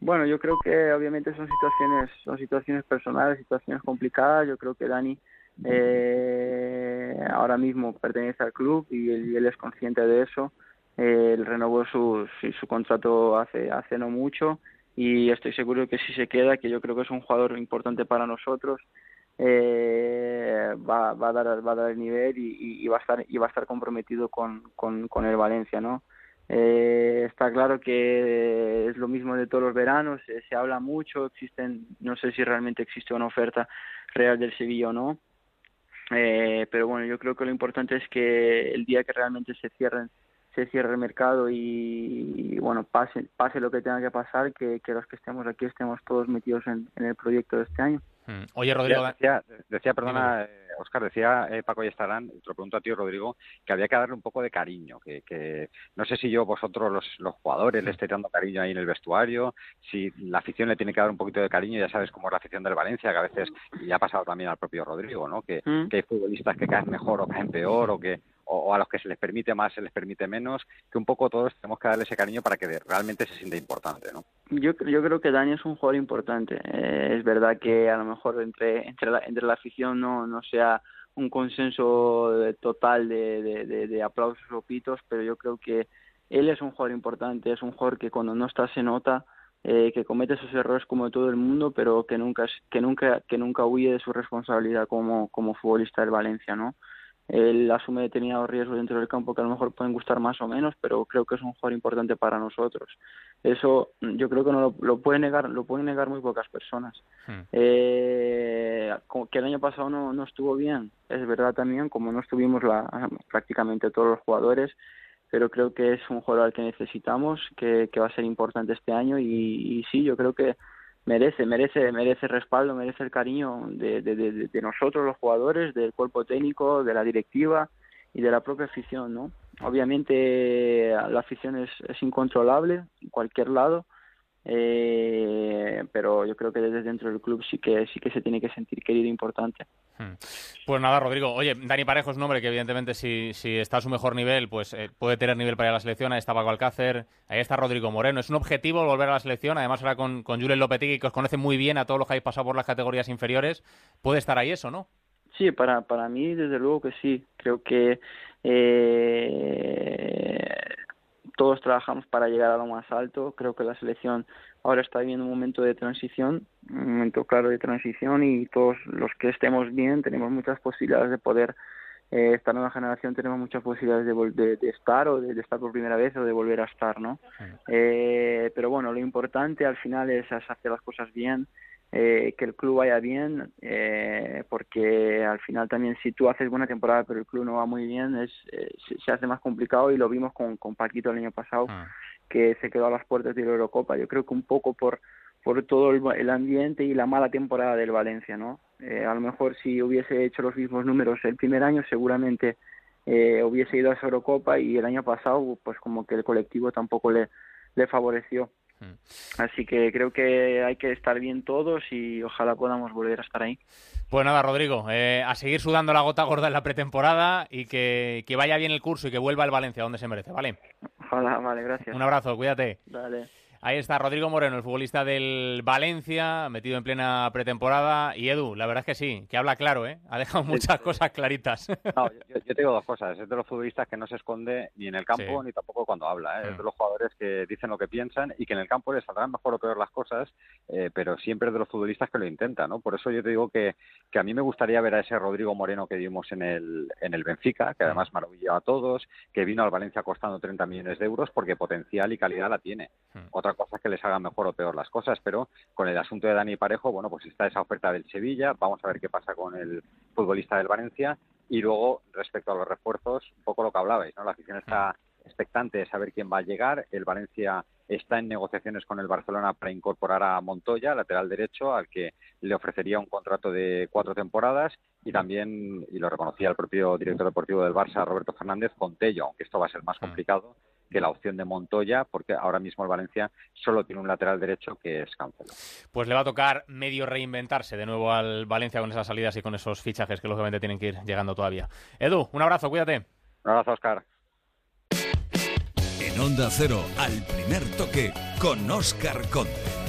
Bueno, yo creo que obviamente son situaciones, son situaciones personales, situaciones complicadas. Yo creo que Dani eh, ahora mismo pertenece al club y él, es consciente de eso. Eh, él renovó su, su, contrato hace, hace no mucho y estoy seguro que si se queda, que yo creo que es un jugador importante para nosotros, eh, va, va, a dar, va a dar el nivel y, va a estar y va a estar comprometido con, con, el Valencia, ¿no? Eh, está claro que es lo mismo de todos los veranos, se, se habla mucho, existen, no sé si realmente existe una oferta real del Sevilla o no, eh, pero bueno, yo creo que lo importante es que el día que realmente se cierren se cierre el mercado y, bueno, pase, pase lo que tenga que pasar, que, los que estemos aquí estemos todos metidos en el proyecto de este año. Mm. Oye, Rodrigo. Decía, decía perdona, eh, Oscar, decía eh, Paco y Estarán, te lo pregunto a ti, Rodrigo, que había que darle un poco de cariño, que, que no sé si yo, vosotros, los, los jugadores, le estáis dando cariño ahí en el vestuario, si la afición le tiene que dar un poquito de cariño, ya sabes cómo es la afición del Valencia, que a veces, y ha pasado también al propio Rodrigo, ¿no? Que, mm. que hay futbolistas que caen mejor o caen peor, o que o, a los que se les permite más, se les permite menos, que un poco todos tenemos que darle ese cariño para que realmente se sienta importante, ¿no? Yo, yo creo que Dani es un jugador importante. Eh, es verdad que a lo mejor entre, entre, la, entre la afición no, no sea un consenso total de, de, de, de aplausos o pitos, pero yo creo que él es un jugador importante, es un jugador que cuando no está se nota, eh, que comete esos errores como todo el mundo, pero que nunca que nunca que nunca huye de su responsabilidad como como futbolista del Valencia, ¿no? Él asume determinados riesgos dentro del campo que a lo mejor pueden gustar más o menos, pero creo que es un jugador importante para nosotros. Eso yo creo que no lo, lo puede negar, lo pueden negar muy pocas personas. Hmm. Eh, que el año pasado no, no estuvo bien, es verdad también, como no estuvimos la, prácticamente todos los jugadores, pero creo que es un jugador al que necesitamos, que, que va a ser importante este año y, y sí, yo creo que merece, merece, merece respaldo, merece el cariño de, de, de, de, nosotros los jugadores, del cuerpo técnico, de la directiva y de la propia afición, ¿no? Obviamente la afición es, es incontrolable en cualquier lado, eh, pero yo creo que desde dentro del club sí que sí que se tiene que sentir querido e importante. Hmm. Pues nada, Rodrigo. Oye, Dani Parejo es un hombre que evidentemente si, si está a su mejor nivel, pues eh, puede tener nivel para ir a la selección. Ahí está Paco Alcácer, ahí está Rodrigo Moreno. Es un objetivo volver a la selección. Además ahora con, con Julen Lopetegui, que os conoce muy bien a todos los que habéis pasado por las categorías inferiores. Puede estar ahí eso, ¿no? Sí, para, para mí desde luego que sí. Creo que eh, todos trabajamos para llegar a lo más alto. Creo que la selección ahora está viviendo un momento de transición, un momento claro de transición y todos los que estemos bien tenemos muchas posibilidades de poder, eh, esta nueva generación tenemos muchas posibilidades de, de, de estar o de, de, estar por primera vez o de volver a estar, ¿no? Eh, pero bueno, lo importante al final es hacer las cosas bien, eh, que el club vaya bien, eh, porque al final también si tú haces buena temporada pero el club no va muy bien, es eh, se, se, hace más complicado y lo vimos con, con Paquito el año pasado, ah. que se quedó a las puertas de la Eurocopa. Yo creo que un poco por por todo el, el ambiente y la mala temporada del Valencia, ¿no? Eh, a lo mejor si hubiese hecho los mismos números el primer año, seguramente eh, hubiese ido a esa Eurocopa y el año pasado, pues como que el colectivo tampoco le, le favoreció. Mm. Así que creo que hay que estar bien todos y ojalá podamos volver a estar ahí. Pues nada, Rodrigo, eh, a seguir sudando la gota gorda en la pretemporada y que, que, vaya bien el curso y que vuelva el Valencia donde se merece, ¿vale? Ojalá, vale, gracias. Un abrazo, cuídate. Dale. Ahí está Rodrigo Moreno, el futbolista del Valencia, metido en plena pretemporada. Y Edu, la verdad es que sí, que habla claro, ¿eh? Ha dejado muchas sí, cosas claritas. No, yo, yo, te digo dos cosas. Es de los futbolistas que no se esconde ni en el campo sí. ni tampoco cuando habla. ¿eh? Mm. Es de los jugadores que dicen lo que piensan y que en el campo les saldrán mejor o peor las cosas, eh, pero siempre es de los futbolistas que lo intentan, ¿no? Por eso yo te digo que, que a mí me gustaría ver a ese Rodrigo Moreno que vimos en el, en el Benfica, que además maravilló a todos, que vino al Valencia costando 30 millones de euros porque potencial y calidad la tiene. Mm. Otra cosa es que les hagan mejor o peor las cosas, pero con el asunto de Dani Parejo, bueno, pues está esa oferta del Sevilla, vamos a ver qué pasa con el futbolista del Valencia y luego respecto a los refuerzos, un poco lo que hablabais, ¿no? La afición está expectante de saber quién va a llegar, el Valencia está en negociaciones con el Barcelona para incorporar a Montoya, lateral derecho, al que le ofrecería un contrato de cuatro temporadas y también, y lo reconocía el propio director deportivo del Barça, Roberto Fernández, con Tello, aunque esto va a ser más complicado que la opción de Montoya, porque ahora mismo el Valencia solo tiene un lateral derecho que es Cancelo. Pues le va a tocar medio reinventarse de nuevo al Valencia con esas salidas y con esos fichajes que lógicamente tienen que ir llegando todavía. Edu, un abrazo, cuídate. Un abrazo, Oscar. En Onda Cero, al primer toque, con Oscar Conde.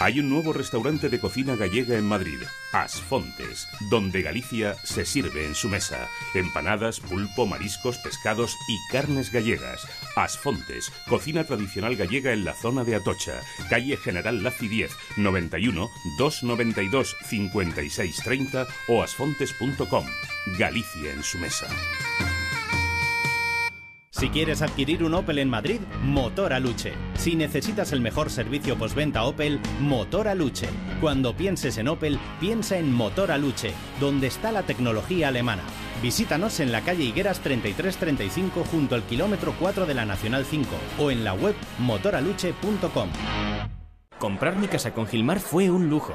Hay un nuevo restaurante de cocina gallega en Madrid, Asfontes, donde Galicia se sirve en su mesa. Empanadas, pulpo, mariscos, pescados y carnes gallegas. Asfontes, cocina tradicional gallega en la zona de Atocha, calle General Laci 10, 91 292 5630 o asfontes.com. Galicia en su mesa. Si quieres adquirir un Opel en Madrid, Motor Aluche. Si necesitas el mejor servicio postventa Opel, Motor Aluche. Cuando pienses en Opel, piensa en Motor Aluche, donde está la tecnología alemana. Visítanos en la calle Higueras 3335 junto al kilómetro 4 de la Nacional 5 o en la web motoraluche.com. Comprar mi casa con Gilmar fue un lujo.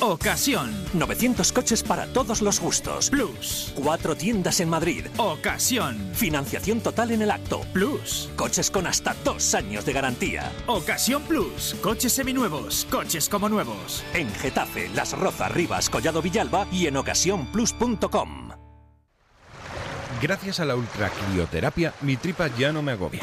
Ocasión. 900 coches para todos los gustos. Plus. Cuatro tiendas en Madrid. Ocasión. Financiación total en el acto. Plus. Coches con hasta dos años de garantía. Ocasión Plus. Coches seminuevos. Coches como nuevos. En Getafe, Las Rozas, Rivas, Collado Villalba y en ocasiónplus.com. Gracias a la ultracrioterapia, mi tripa ya no me agobia.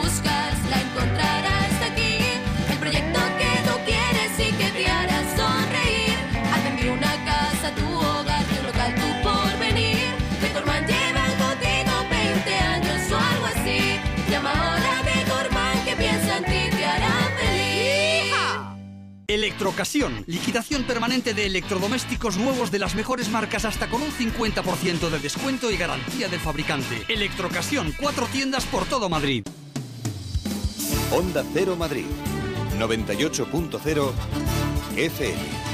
Electrocasión, liquidación permanente de electrodomésticos nuevos de las mejores marcas hasta con un 50% de descuento y garantía del fabricante. Electrocasión, cuatro tiendas por todo Madrid. Onda Cero Madrid, 98.0 FM.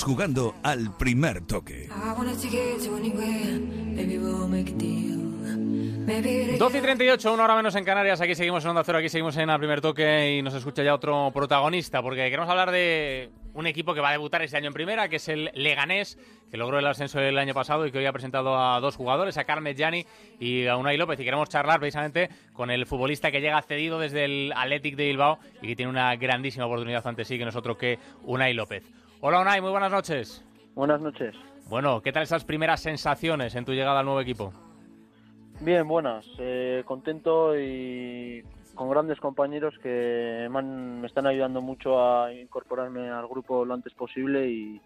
Seguimos jugando al primer toque. 12 y 38, una hora menos en Canarias. Aquí seguimos en Onda Cero, aquí seguimos en el primer toque y nos escucha ya otro protagonista, porque queremos hablar de un equipo que va a debutar este año en primera, que es el Leganés, que logró el ascenso el año pasado y que hoy ha presentado a dos jugadores, a Carmen Gianni y a Unai López. Y queremos charlar precisamente con el futbolista que llega cedido desde el Athletic de Bilbao y que tiene una grandísima oportunidad ante sí, que no es otro que Unai López. Hola Unai, muy buenas noches. Buenas noches. Bueno, ¿qué tal esas primeras sensaciones en tu llegada al nuevo equipo? Bien, buenas. Eh, contento y con grandes compañeros que me, han- me están ayudando mucho a incorporarme al grupo lo antes posible y,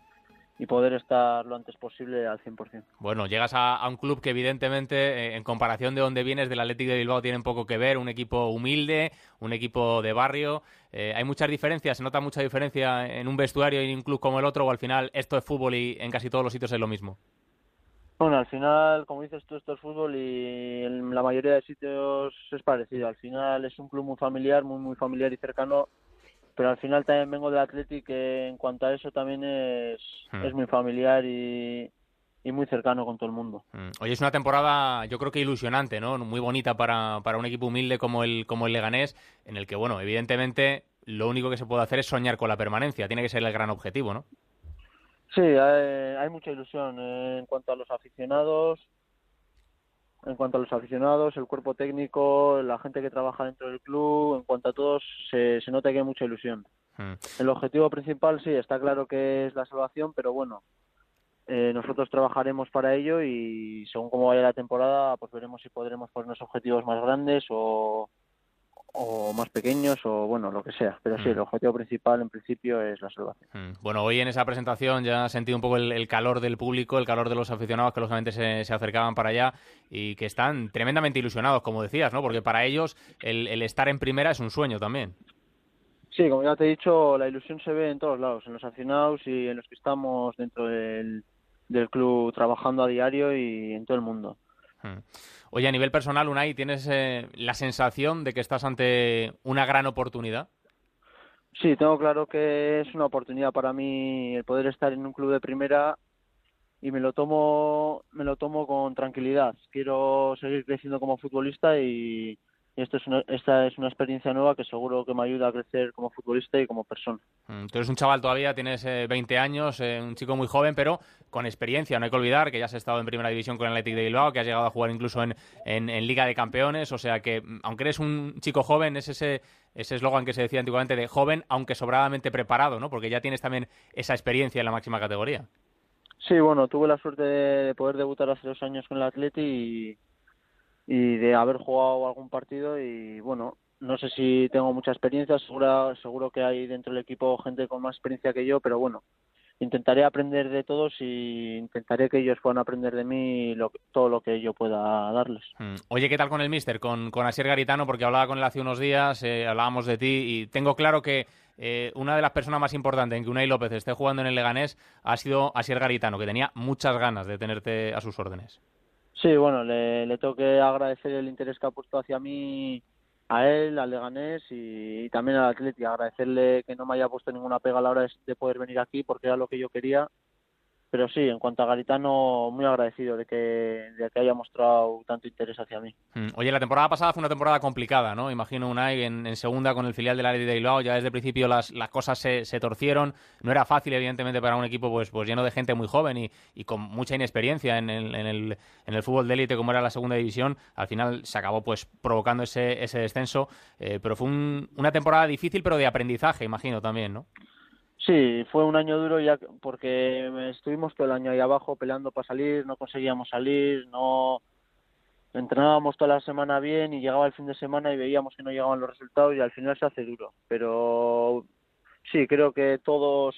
y poder estar lo antes posible al 100%. Bueno, llegas a, a un club que evidentemente, eh, en comparación de donde vienes, del Athletic de Bilbao, tiene poco que ver. Un equipo humilde, un equipo de barrio. Eh, hay muchas diferencias, se nota mucha diferencia en un vestuario y en un club como el otro, o al final esto es fútbol y en casi todos los sitios es lo mismo. Bueno, al final, como dices tú, esto es fútbol y en la mayoría de sitios es parecido. Al final es un club muy familiar, muy muy familiar y cercano, pero al final también vengo del Athletic que en cuanto a eso también es, Hmm. es muy familiar y, y muy cercano con todo el mundo. Mm. Hoy es una temporada, yo creo que ilusionante, ¿no? Muy bonita para, para un equipo humilde como el, como el Leganés, en el que, bueno, evidentemente lo único que se puede hacer es soñar con la permanencia. Tiene que ser el gran objetivo, ¿no? Sí, hay, hay mucha ilusión eh, en cuanto a los aficionados, en cuanto a los aficionados, el cuerpo técnico, la gente que trabaja dentro del club, en cuanto a todos, se, se nota que hay mucha ilusión. Mm. El objetivo principal sí, está claro que es la salvación, pero bueno, eh, nosotros trabajaremos para ello y según cómo vaya la temporada, pues veremos si podremos ponernos objetivos más grandes o, o más pequeños o bueno, lo que sea. Pero sí, el objetivo principal en principio es la salvación. Mm. Bueno, hoy en esa presentación ya has sentido un poco el, el calor del público, el calor de los aficionados que lógicamente se, se acercaban para allá y que están tremendamente ilusionados, como decías, ¿no? Porque para ellos el, el estar en primera es un sueño también. Sí, como ya te he dicho, la ilusión se ve en todos lados, en los aficionados y en los que estamos dentro del, del club trabajando a diario y en todo el mundo. Mm. Oye, a nivel personal, Unai, ¿tienes eh, la sensación de que estás ante una gran oportunidad? Sí, tengo claro que es una oportunidad para mí el poder estar en un club de primera y me lo tomo me lo tomo con tranquilidad. Quiero seguir creciendo como futbolista y, y esto es una, esta es una experiencia nueva que seguro que me ayuda a crecer como futbolista y como persona. Mm, Tú eres un chaval todavía, tienes eh, 20 años, eh, un chico muy joven, pero con experiencia. No hay que olvidar que ya has estado en Primera División con el Athletic de Bilbao, que has llegado a jugar incluso en, en- en Liga de Campeones. O sea que, mm, aunque eres un chico joven, es ese ese eslogan que se decía antiguamente de joven, aunque sobradamente preparado, ¿no? Porque ya tienes también esa experiencia en la máxima categoría. Sí, bueno, tuve la suerte de, de poder debutar hace dos años con el Atleti y, y de haber jugado algún partido y bueno, no sé si tengo mucha experiencia, segura, seguro que hay dentro del equipo gente con más experiencia que yo, pero bueno, intentaré aprender de todos y intentaré que ellos puedan aprender de mí lo, todo lo que yo pueda darles. Mm. Oye, ¿qué tal con el míster? Con, con Asier Garitano, porque hablaba con él hace unos días, eh, hablábamos de ti y tengo claro que eh, una de las personas más importantes en que Unai López esté jugando en el Leganés ha sido Asier Garitano, que tenía muchas ganas de tenerte a sus órdenes. Sí, bueno, le, le tengo que agradecer el interés que ha puesto hacia mí a él, al Leganés y, y también al Atleti. Agradecerle que no me haya puesto ninguna pega a la hora de, de poder venir aquí porque era lo que yo quería. Pero sí, en cuanto a Garitano, muy agradecido de que, de que haya mostrado tanto interés hacia mí. Mm. Oye, la temporada pasada fue una temporada complicada, ¿no? Imagino Unai en, en segunda con el filial del Athletic de Bilbao, ya desde el principio las, las cosas se, se torcieron. No era fácil, evidentemente, para un equipo pues, pues lleno de gente muy joven y, y con mucha inexperiencia en el, en el, en el fútbol de élite como era la segunda división. Al final se acabó pues provocando ese, ese descenso, eh, pero fue un- una temporada difícil, pero de aprendizaje, imagino también, ¿no? Sí, fue un año duro ya que- porque estuvimos todo el año ahí abajo peleando para salir, no conseguíamos salir, no entrenábamos toda la semana bien y llegaba el fin de semana y veíamos que no llegaban los resultados y al final se hace duro. Pero sí, creo que todos,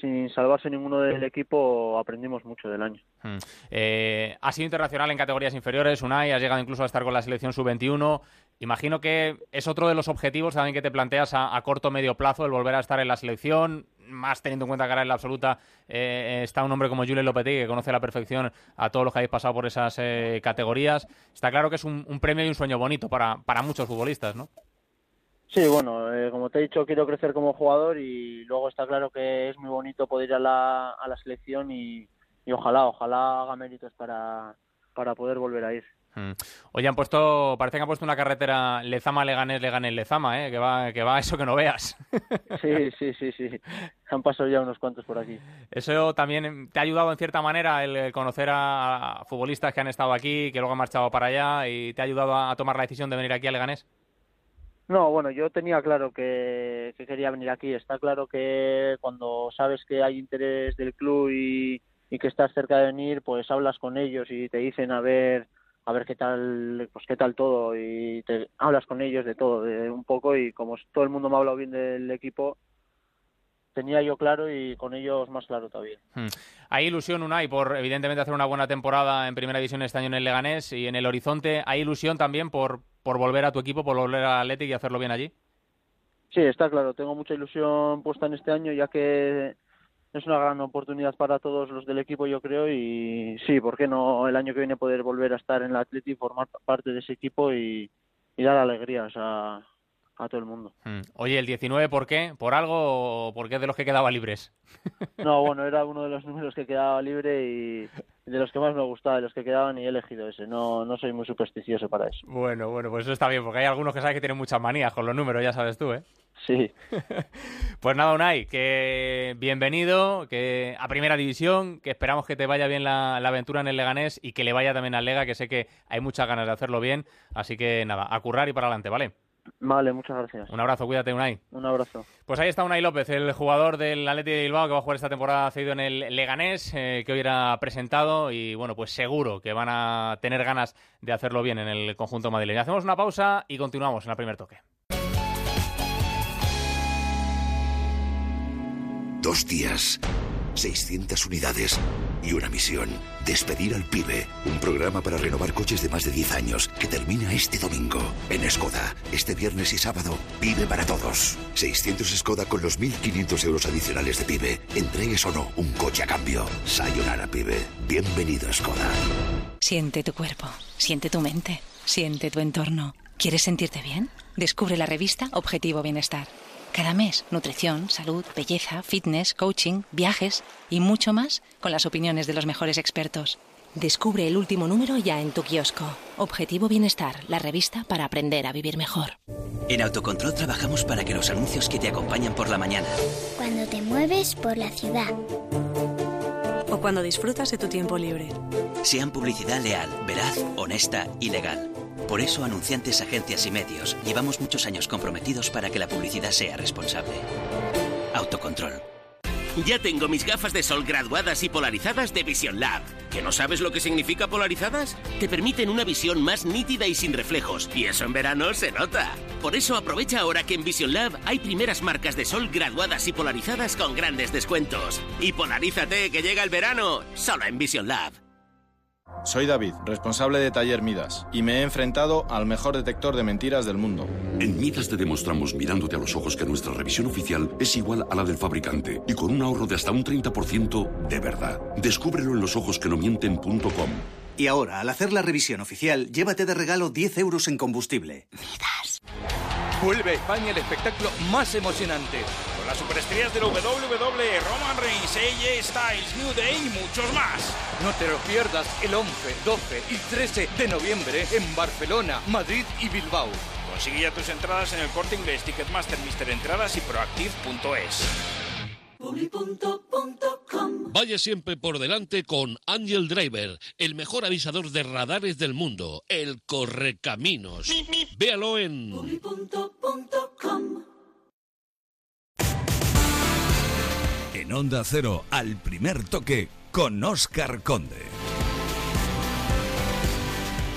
sin salvarse ninguno del equipo, aprendimos mucho del año. Mm. Eh, has sido internacional en categorías inferiores, Unai, has llegado incluso a estar con la selección sub-21. Imagino que es otro de los objetivos también que te planteas a, corto o medio plazo, el volver a estar en la selección, más teniendo en cuenta que ahora en la absoluta eh, está un hombre como Julien Lopetegui, que conoce a la perfección a todos los que habéis pasado por esas eh, categorías. Está claro que es un, un premio y un sueño bonito para, para muchos futbolistas, ¿no? Sí, bueno, eh, como te he dicho, quiero crecer como jugador y luego está claro que es muy bonito poder ir a la, a la selección y, y ojalá, ojalá haga méritos para, para poder volver a ir. Mm. Oye, han puesto, parece que han puesto una carretera Lezama, Leganés, Leganés, Lezama, ¿eh? que va, que va eso que no veas. Sí, sí, sí, sí. Han pasado ya unos cuantos por aquí. Eso también te ha ayudado en cierta manera el conocer a futbolistas que han estado aquí, que luego han marchado para allá y te ha ayudado a, a tomar la decisión de venir aquí a Leganés. No, bueno, yo tenía claro que, que quería venir aquí. Está claro que cuando sabes que hay interés del club y, y que estás cerca de venir, pues hablas con ellos y te dicen a ver a ver qué tal pues qué tal todo y te hablas con ellos de todo de un poco y como todo el mundo me ha hablado bien del equipo tenía yo claro y con ellos más claro todavía Hmm. Hay ilusión, Unai, por evidentemente hacer una buena temporada en Primera División este año en el Leganés y en el Horizonte. ¿Hay ilusión también por, por volver a tu equipo, por volver al Athletic y hacerlo bien allí? Sí, está claro. Tengo mucha ilusión puesta en este año, ya que es una gran oportunidad para todos los del equipo, yo creo, y sí, ¿por qué no el año que viene poder volver a estar en la Atleti, formar parte de ese equipo y, y dar alegrías a, a todo el mundo. Mm. Oye, el 19, ¿por qué? ¿Por algo o porque es de los que quedaba libres? No, bueno, era uno de los números que quedaba libre y de los que más me gustaba, de los que quedaban y he elegido ese. No, no soy muy supersticioso para eso. Bueno, bueno, pues eso está bien, porque hay algunos que saben que tienen muchas manías con los números, ya sabes tú, ¿eh? Sí. Pues nada, Unai, que bienvenido que a Primera División, que esperamos que te vaya bien la, la aventura en el Leganés y que le vaya también al Lega, que sé que hay muchas ganas de hacerlo bien. Así que nada, a currar y para adelante, ¿vale? Vale, muchas gracias. Un abrazo, cuídate, Unai. Un abrazo. Pues ahí está Unai López, el jugador del Atleti de Bilbao que va a jugar esta temporada cedido en el Leganés, eh, que hoy era presentado y bueno, pues seguro que van a tener ganas de hacerlo bien en el conjunto madrileño. Hacemos una pausa y continuamos en el primer toque. Dos días, 600 unidades y una misión. Despedir al pibe. Un programa para renovar coches de más de 10 años que termina este domingo. En Skoda, este viernes y sábado, pibe para todos. 600 Skoda con los 1.500 euros adicionales de pibe. Entregues o no un coche a cambio. Sayonara, pibe. Bienvenido Skoda. Siente tu cuerpo, siente tu mente, siente tu entorno. ¿Quieres sentirte bien? Descubre la revista Objetivo Bienestar. Cada mes, nutrición, salud, belleza, fitness, coaching, viajes y mucho más con las opiniones de los mejores expertos. Descubre el último número ya en tu kiosco. Objetivo Bienestar, la revista para aprender a vivir mejor. En Autocontrol trabajamos para que los anuncios que te acompañan por la mañana, Cuando te mueves por la ciudad. O cuando disfrutas de tu tiempo libre. sean publicidad leal, veraz, honesta y legal. Por eso, anunciantes, agencias y medios, llevamos muchos años comprometidos para que la publicidad sea responsable. Autocontrol. Ya tengo mis gafas de sol graduadas y polarizadas de Vision Lab. ¿Que no sabes lo que significa polarizadas? Te permiten una visión más nítida y sin reflejos, y eso en verano se nota. Por eso aprovecha ahora que en Vision Lab hay primeras marcas de sol graduadas y polarizadas con grandes descuentos. Y polarízate que llega el verano, solo en Vision Lab. Soy David, responsable de Taller Midas, y me he enfrentado al mejor detector de mentiras del mundo. En Midas te demostramos mirándote a los ojos que nuestra revisión oficial es igual a la del fabricante y con un ahorro de hasta un 30% de verdad. Descúbrelo en losojosquenomienten.com. Y ahora, al hacer la revisión oficial, llévate de regalo 10 euros en combustible. Vuelve a España el espectáculo más emocionante. Las superestrellas del WWE, Roman Reigns, AJ Styles, New Day y muchos más. No te lo pierdas el 11, 12 y 13 de noviembre en Barcelona, Madrid y Bilbao. Consigue ya tus entradas en el corte inglés, Ticketmaster, Mister Entradas y Proactive.es. Vaya siempre por delante con Angel Driver, el mejor avisador de radares del mundo, el Correcaminos. Véalo en En Onda Cero, al primer toque, con Oscar Conde.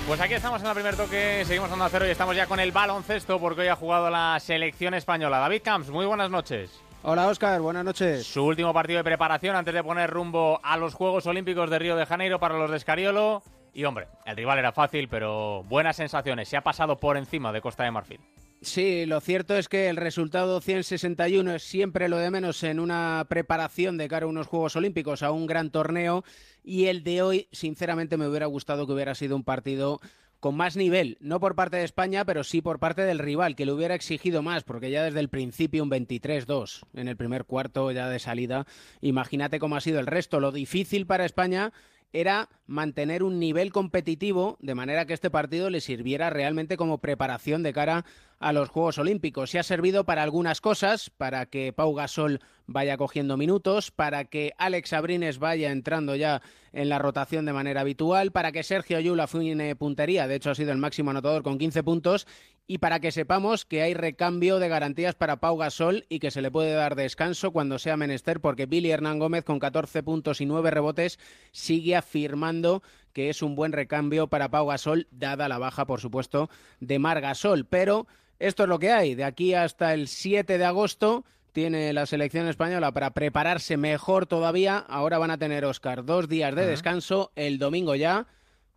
Pues aquí estamos en el primer toque, seguimos en Onda Cero y estamos ya con el baloncesto porque hoy ha jugado la selección española. David Camps, muy buenas noches. Hola Oscar, buenas noches. Su último partido de preparación antes de poner rumbo a los Juegos Olímpicos de Río de Janeiro para los de Escariolo. Y hombre, el rival era fácil, pero buenas sensaciones. Se ha pasado por encima de Costa de Marfil. Sí, lo cierto es que el resultado 161 es siempre lo de menos en una preparación de cara a unos Juegos Olímpicos, a un gran torneo. Y el de hoy, sinceramente, me hubiera gustado que hubiera sido un partido con más nivel, no por parte de España, pero sí por parte del rival, que le hubiera exigido más, porque ya desde el principio un 23-2 en el primer cuarto ya de salida. Imagínate cómo ha sido el resto. Lo difícil para España era mantener un nivel competitivo de manera que este partido le sirviera realmente como preparación de cara a los Juegos Olímpicos. Se ha servido para algunas cosas, para que Pau Gasol vaya cogiendo minutos, para que Alex Abrines vaya entrando ya en la rotación de manera habitual, para que Sergio Yula fuine puntería, de hecho ha sido el máximo anotador con 15 puntos, y para que sepamos que hay recambio de garantías para Pau Gasol y que se le puede dar descanso cuando sea menester, porque Billy Hernán Gómez con 14 puntos y 9 rebotes sigue afirmando que es un buen recambio para Pau Gasol, dada la baja, por supuesto, de Mar Gasol. Pero esto es lo que hay. De aquí hasta el 7 de agosto tiene la selección española para prepararse mejor todavía. Ahora van a tener, Oscar, dos días de descanso. El domingo ya,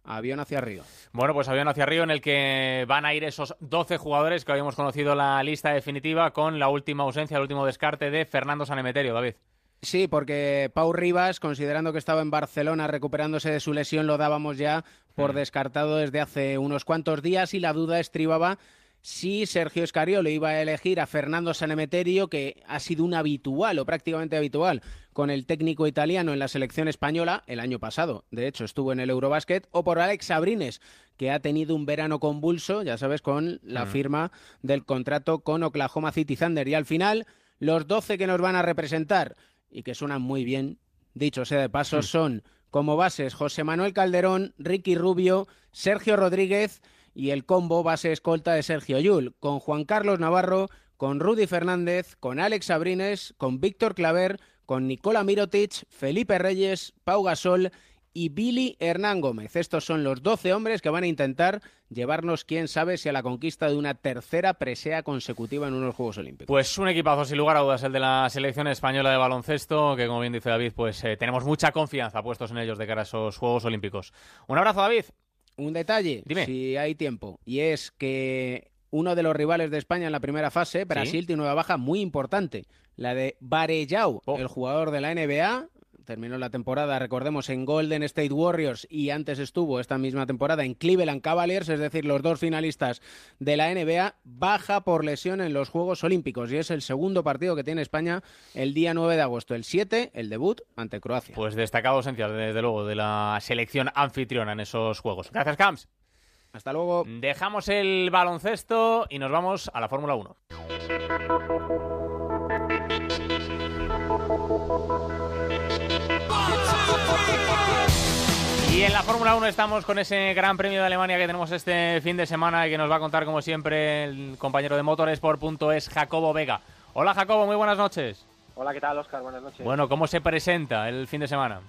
avión hacia Río. Bueno, pues avión hacia Río en el que van a ir esos 12 jugadores que habíamos conocido la lista definitiva con la última ausencia, el último descarte de Fernando Sanemeterio, David. Sí, porque Pau Rivas, considerando que estaba en Barcelona recuperándose de su lesión, lo dábamos ya por descartado desde hace unos cuantos días y la duda estribaba si Sergio Escariolo iba a elegir a Fernando Sanemeterio, que ha sido un habitual o prácticamente habitual con el técnico italiano en la selección española el año pasado. De hecho, estuvo en el Eurobasket, o por Alex Sabrines, que ha tenido un verano convulso, ya sabes, con la Mm. firma del contrato con Oklahoma City Thunder. Y al final, los 12 que nos van a representar y que suenan muy bien, dicho sea de paso, son como bases José Manuel Calderón, Ricky Rubio, Sergio Rodríguez y el combo base escolta de Sergio Yul, con Juan Carlos Navarro, con Rudy Fernández, con Alex Sabrines, con Víctor Claver, con Nicola Mirotic, Felipe Reyes, Pau Gasol y Billy Hernán Gómez. Estos son los 12 hombres que van a intentar llevarnos, quién sabe, si a la conquista de una tercera presea consecutiva en unos Juegos Olímpicos. Pues un equipazo, sin lugar a dudas, el de la selección española de baloncesto, que como bien dice David, pues eh, tenemos mucha confianza puestos en ellos de cara a esos Juegos Olímpicos. Un abrazo, David. Un detalle, Dime. si hay tiempo, y es que uno de los rivales de España en la primera fase, Brasil, tiene una baja muy importante, la de Varejao, Oh. el jugador de la NBA. Terminó la temporada, recordemos, en Golden State Warriors y antes estuvo esta misma temporada en Cleveland Cavaliers, es decir, los dos finalistas de la NBA, baja por lesión en los Juegos Olímpicos y es el segundo partido que tiene España el día 9 de agosto, el 7, el debut ante Croacia. Pues destacado esencial, desde luego, de la selección anfitriona en esos Juegos. Gracias, Camps. Hasta luego. Dejamos el baloncesto y nos vamos a la Fórmula 1. Y en la Fórmula 1 estamos con ese Gran Premio de Alemania que tenemos este fin de semana y que nos va a contar, como siempre, el compañero de Motorsport.es, Jacobo Vega. Hola, Jacobo, muy buenas noches. Hola, ¿qué tal, Oscar? Buenas noches. Bueno, ¿cómo se presenta el fin de semana?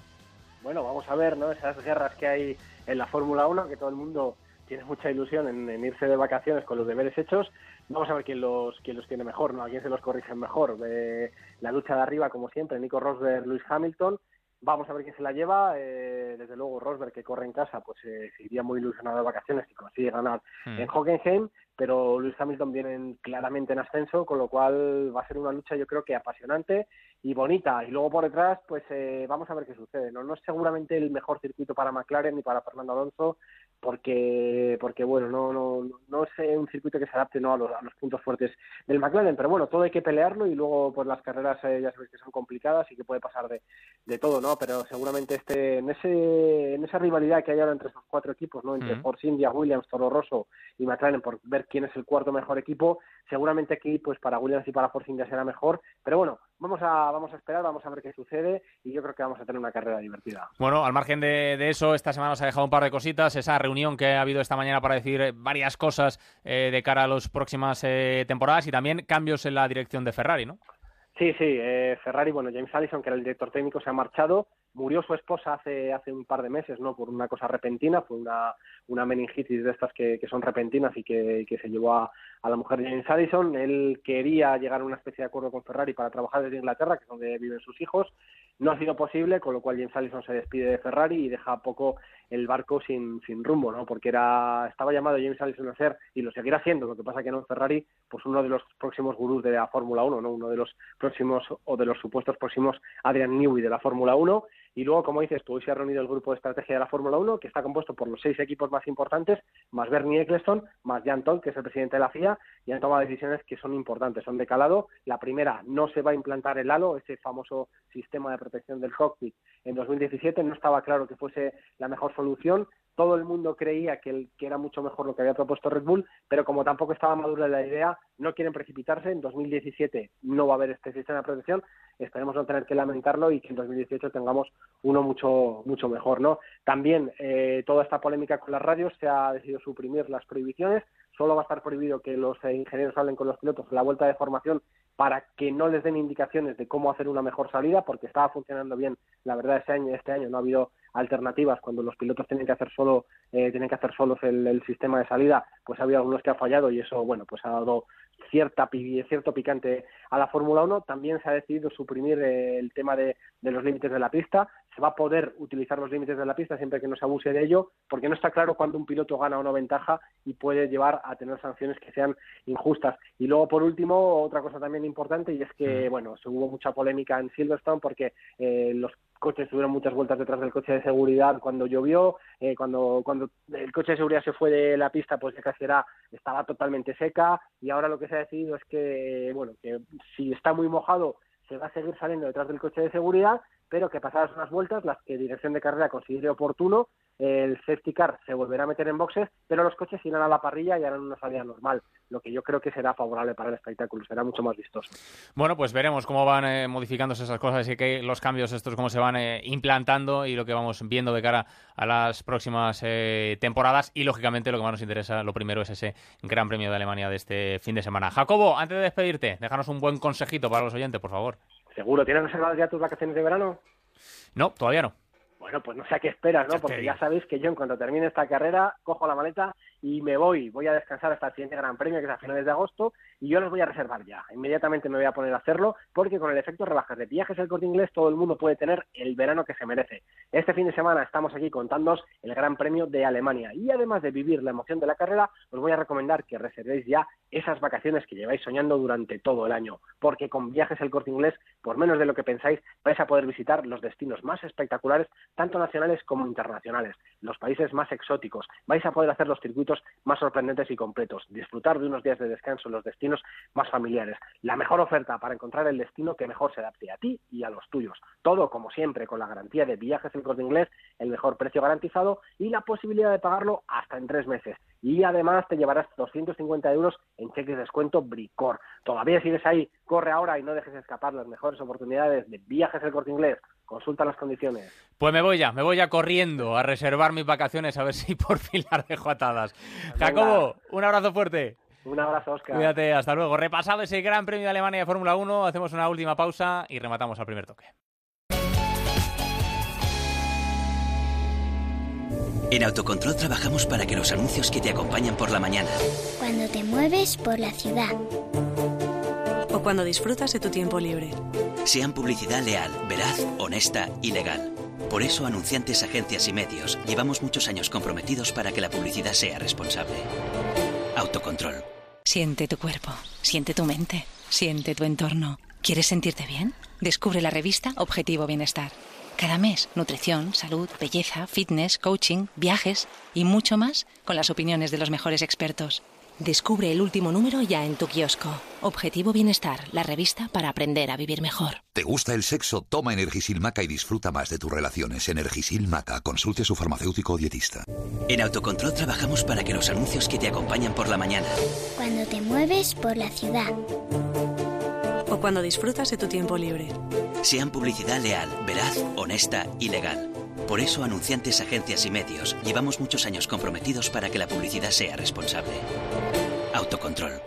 Bueno, vamos a ver, ¿no? Esas guerras que hay en la Fórmula 1, que todo el mundo tiene mucha ilusión en, en irse de vacaciones con los deberes hechos. Vamos a ver quién los, quién los tiene mejor, ¿no? A quién se los corrige mejor. Eh, la lucha de arriba, como siempre, Nico Rosberg, Luis Hamilton. Vamos a ver quién se la lleva. Eh, desde luego, Rosberg, que corre en casa, pues eh, se iría muy ilusionado de vacaciones y consigue ganar Mm. en Hockenheim, pero Luis Hamilton viene claramente en ascenso, con lo cual va a ser una lucha yo creo que apasionante y bonita. Y luego por detrás, pues eh, vamos a ver qué sucede. No, no es seguramente el mejor circuito para McLaren ni para Fernando Alonso, porque, porque bueno, no, no, no es un circuito que se adapte ¿no? a, los, a los puntos fuertes del McLaren, pero bueno, todo hay que pelearlo y luego pues las carreras eh, ya sabéis que son complicadas y que puede pasar de, de todo, ¿no? Pero seguramente este, en ese, en esa rivalidad que hay ahora entre esos cuatro equipos, ¿no? Entre Mm. Force India, Williams, Toro Rosso y McLaren por ver quién es el cuarto mejor equipo, seguramente aquí pues para Williams y para Force India será mejor, pero bueno, vamos a, vamos a esperar, vamos a ver qué sucede y yo creo que vamos a tener una carrera divertida. Bueno, al margen de, de eso, esta semana nos ha dejado un par de cositas. Esa reunión que ha habido esta mañana para decir eh, varias cosas eh, de cara a las próximas eh, temporadas y también cambios en la dirección de Ferrari, ¿no? Sí, sí, eh, Ferrari, bueno, James Allison, que era el director técnico, se ha marchado. Murió su esposa hace, hace un par de meses, ¿no? Por una cosa repentina, fue una, una meningitis de estas que, que son repentinas y que, que se llevó a, a la mujer de James Allison. Él quería llegar a una especie de acuerdo con Ferrari para trabajar desde Inglaterra, que es donde viven sus hijos. No ha sido posible, con lo cual James Allison se despide de Ferrari y deja poco el barco sin, sin rumbo, ¿no? Porque era, estaba llamado James Allison a ser, y lo seguirá siendo, lo que pasa que no en Ferrari, pues uno de los próximos gurús de la Fórmula 1, ¿no? Uno de los próximos, o de los supuestos próximos Adrian Newey de la Fórmula 1. Y luego, como dices tú, hoy se ha reunido el grupo de estrategia de la Fórmula 1, que está compuesto por los seis equipos más importantes, más Bernie Eccleston, más Jan que es el presidente de la FIA, y han tomado decisiones que son importantes, son de calado. La primera, no se va a implantar el halo, ese famoso sistema de protección del cockpit, en 2017. No estaba claro que fuese la mejor solución. Todo el mundo creía que, el, que era mucho mejor lo que había propuesto Red Bull, pero como tampoco estaba madura la idea, no quieren precipitarse. En 2017 no va a haber este sistema de protección. Esperemos no tener que lamentarlo y que en 2018 tengamos uno mucho mucho mejor, ¿no? También eh, toda esta polémica con las radios se ha decidido suprimir las prohibiciones. Solo va a estar prohibido que los eh, ingenieros hablen con los pilotos en la vuelta de formación para que no les den indicaciones de cómo hacer una mejor salida, porque estaba funcionando bien. La verdad, este año, este año no ha habido alternativas cuando los pilotos tienen que hacer solo eh, tienen que hacer solos el, sistema de salida pues ha habido algunos que ha fallado y eso bueno pues ha dado cierta cierto picante a la Fórmula 1 también se ha decidido suprimir eh, el tema de, los límites de la pista se va a poder utilizar los límites de la pista siempre que no se abuse de ello, porque no está claro cuándo un piloto gana o no ventaja y puede llevar a tener sanciones que sean injustas. Y luego, por último, otra cosa también importante y es que, bueno, se hubo mucha polémica en Silverstone porque eh, los coches tuvieron muchas vueltas detrás del coche de seguridad cuando llovió, eh, cuando, cuando el coche de seguridad se fue de la pista, pues de casera estaba totalmente seca. Y ahora lo que se ha decidido es que, bueno, que si está muy mojado se va a seguir saliendo detrás del coche de seguridad, pero que pasadas unas vueltas, las que dirección de carrera considere oportuno, el safety car se volverá a meter en boxes, pero los coches irán a la parrilla y harán una salida normal, lo que yo creo que será favorable para el espectáculo, será mucho más vistoso. Bueno, pues veremos cómo van eh, modificándose esas cosas y que los cambios estos cómo se van eh, implantando y lo que vamos viendo de cara a las próximas eh, temporadas y lógicamente lo que más nos interesa, lo primero es ese Gran Premio de Alemania de este fin de semana. Jacobo, antes de despedirte, déjanos un buen consejito para los oyentes, por favor. Seguro, ¿tienes reservadas ya tus vacaciones de verano? No, todavía no. Bueno, pues no sé a qué esperas, ¿no? Porque ya sabéis que yo en cuanto termine esta carrera cojo la maleta y me voy. Voy a descansar hasta el siguiente Gran Premio, que es a finales de agosto, y yo los voy a reservar ya. Inmediatamente me voy a poner a hacerlo, porque con el efecto rebajas de viajes el corte inglés, todo el mundo puede tener el verano que se merece. Este fin de semana estamos aquí contándoos el Gran Premio de Alemania. Y además de vivir la emoción de la carrera, os voy a recomendar que reservéis ya esas vacaciones que lleváis soñando durante todo el año. Porque con viajes el corte inglés, por menos de lo que pensáis, vais a poder visitar los destinos más espectaculares, tanto nacionales como internacionales, los países más exóticos. Vais a poder hacer los circuitos más sorprendentes y completos, disfrutar de unos días de descanso en los destinos más familiares. La mejor oferta para encontrar el destino que mejor se adapte a ti y a los tuyos. Todo, como siempre, con la garantía de viajes el corte inglés, el mejor precio garantizado y la posibilidad de pagarlo hasta en tres meses. Y además te llevarás 250 euros en cheques de descuento Bricor. Todavía sigues ahí, corre ahora y no dejes escapar las mejores oportunidades de viajes el corte inglés. Consulta las condiciones. Pues me voy ya, me voy ya corriendo a reservar mis vacaciones a ver si por fin las dejo atadas. Jacobo, un abrazo fuerte. Un abrazo, Oscar. Cuídate, hasta luego. Repasado ese Gran Premio de Alemania de Fórmula 1, hacemos una última pausa y rematamos al primer toque. En Autocontrol trabajamos para que los anuncios que te acompañan por la mañana, Cuando te mueves por la ciudad. O cuando disfrutas de tu tiempo libre. sean publicidad leal, veraz, honesta y legal. Por eso, anunciantes, agencias y medios, llevamos muchos años comprometidos para que la publicidad sea responsable. Autocontrol. Siente tu cuerpo, siente tu mente, siente tu entorno. ¿Quieres sentirte bien? Descubre la revista Objetivo Bienestar. Cada mes, nutrición, salud, belleza, fitness, coaching, viajes y mucho más con las opiniones de los mejores expertos. Descubre el último número ya en tu kiosco. Objetivo Bienestar, la revista para aprender a vivir mejor. ¿Te gusta el sexo? Toma Energisil Maca y disfruta más de tus relaciones. Energisil Maca. Consulte a su farmacéutico o dietista. En Autocontrol trabajamos para que los anuncios que te acompañan por la mañana, Cuando te mueves por la ciudad. O cuando disfrutas de tu tiempo libre. sean publicidad leal, veraz, honesta y legal. Por eso, anunciantes, agencias y medios, llevamos muchos años comprometidos para que la publicidad sea responsable. Autocontrol.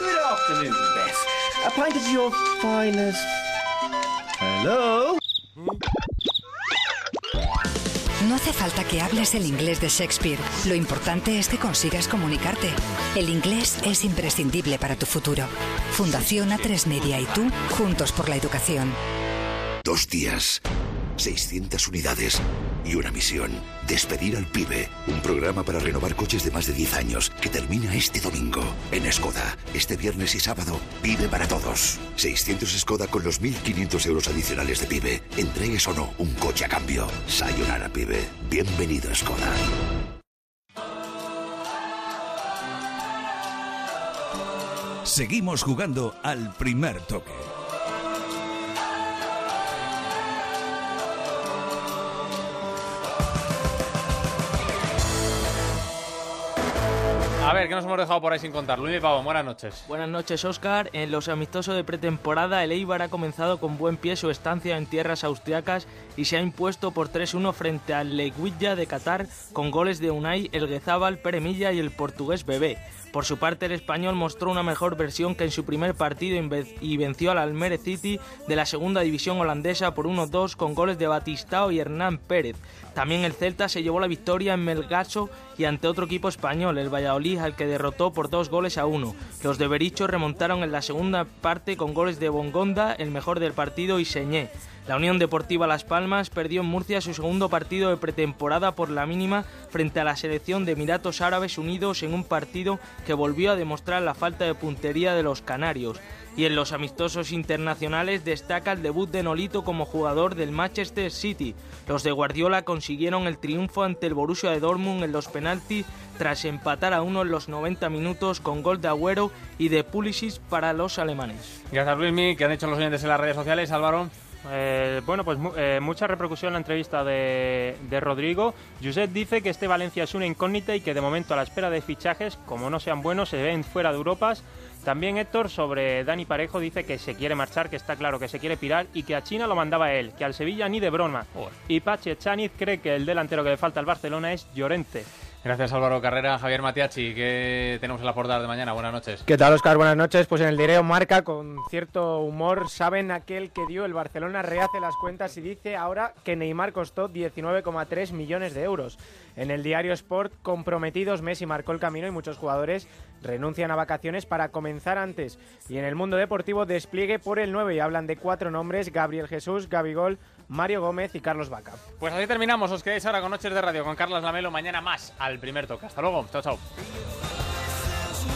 Good afternoon, Beth. A pint of your finest. Hello? No hace falta que hables el inglés de Shakespeare. Lo importante es que consigas comunicarte. El inglés es imprescindible para tu futuro. Fundación A3 Media y tú, juntos por la educación. Dos días, 600 unidades y una misión. Despedir al pibe. Un programa para renovar coches de más de 10 años que termina este domingo. En Skoda, este viernes y sábado, pibe para todos. 600 Skoda con los 1.500 euros adicionales de pibe. Entregues o no un coche a cambio. Sayonara, pibe. Bienvenido a Skoda. Seguimos jugando al primer toque. Ver, ¿qué nos hemos dejado por ahí sin contar? Luis Pavón, buenas noches. Buenas noches, Oscar. En los amistosos de pretemporada, el Eibar ha comenzado con buen pie su estancia en tierras austriacas y se ha impuesto por 3-1 frente al Leguilla de Qatar con goles de Unai, el Guezábal, Peremilla y el portugués Bebé. Por su parte, el español mostró una mejor versión que en su primer partido y venció al Almere City de la segunda división holandesa por 1-2 con goles de Batistao y Hernán Pérez. También el Celta se llevó la victoria en Melgacho y ante otro equipo español, el Valladolid, al que derrotó por dos goles a uno. Los de Bericho remontaron en la segunda parte con goles de Bongonda, el mejor del partido, y Señé. La Unión Deportiva Las Palmas perdió en Murcia su segundo partido de pretemporada por la mínima frente a la selección de Emiratos Árabes Unidos en un partido que volvió a demostrar la falta de puntería de los canarios. Y en los amistosos internacionales destaca el debut de Nolito como jugador del Manchester City. Los de Guardiola consiguieron el triunfo ante el Borussia de Dortmund en los penaltis tras empatar a uno en los 90 minutos con gol de Agüero y de Pulisic para los alemanes. Gracias Luismi, que han hecho los oyentes en las redes sociales, Álvaro. Eh, bueno, pues eh, mucha repercusión en la entrevista de, de, Rodrigo. Josep dice que este Valencia es una incógnita y que de momento a la espera de fichajes, como no sean buenos, se ven fuera de Europas. También Héctor sobre Dani Parejo dice que se quiere marchar, que está claro que se quiere pirar y que a China lo mandaba él, que al Sevilla ni de broma. Y Pache Chaniz cree que el delantero que le falta al Barcelona es Llorente. Gracias Álvaro Carrera, Javier Matiachi, ¿qué tenemos en la portada de mañana? Buenas noches. ¿Qué tal Oscar? Buenas noches. Pues en el direo marca con cierto humor, saben aquel que dio el Barcelona rehace las cuentas y dice ahora que Neymar costó 19,3 millones de euros. En el diario Sport, comprometidos, Messi marcó el camino y muchos jugadores renuncian a vacaciones para comenzar antes. Y en el mundo deportivo, despliegue por el 9 y hablan de cuatro nombres, Gabriel Jesús, Gabigol, Mario Gómez y Carlos Vaca. Pues así terminamos, os quedáis ahora con Noches de Radio con Carlos Lamelo, mañana más al primer toque. Hasta luego, chao chao.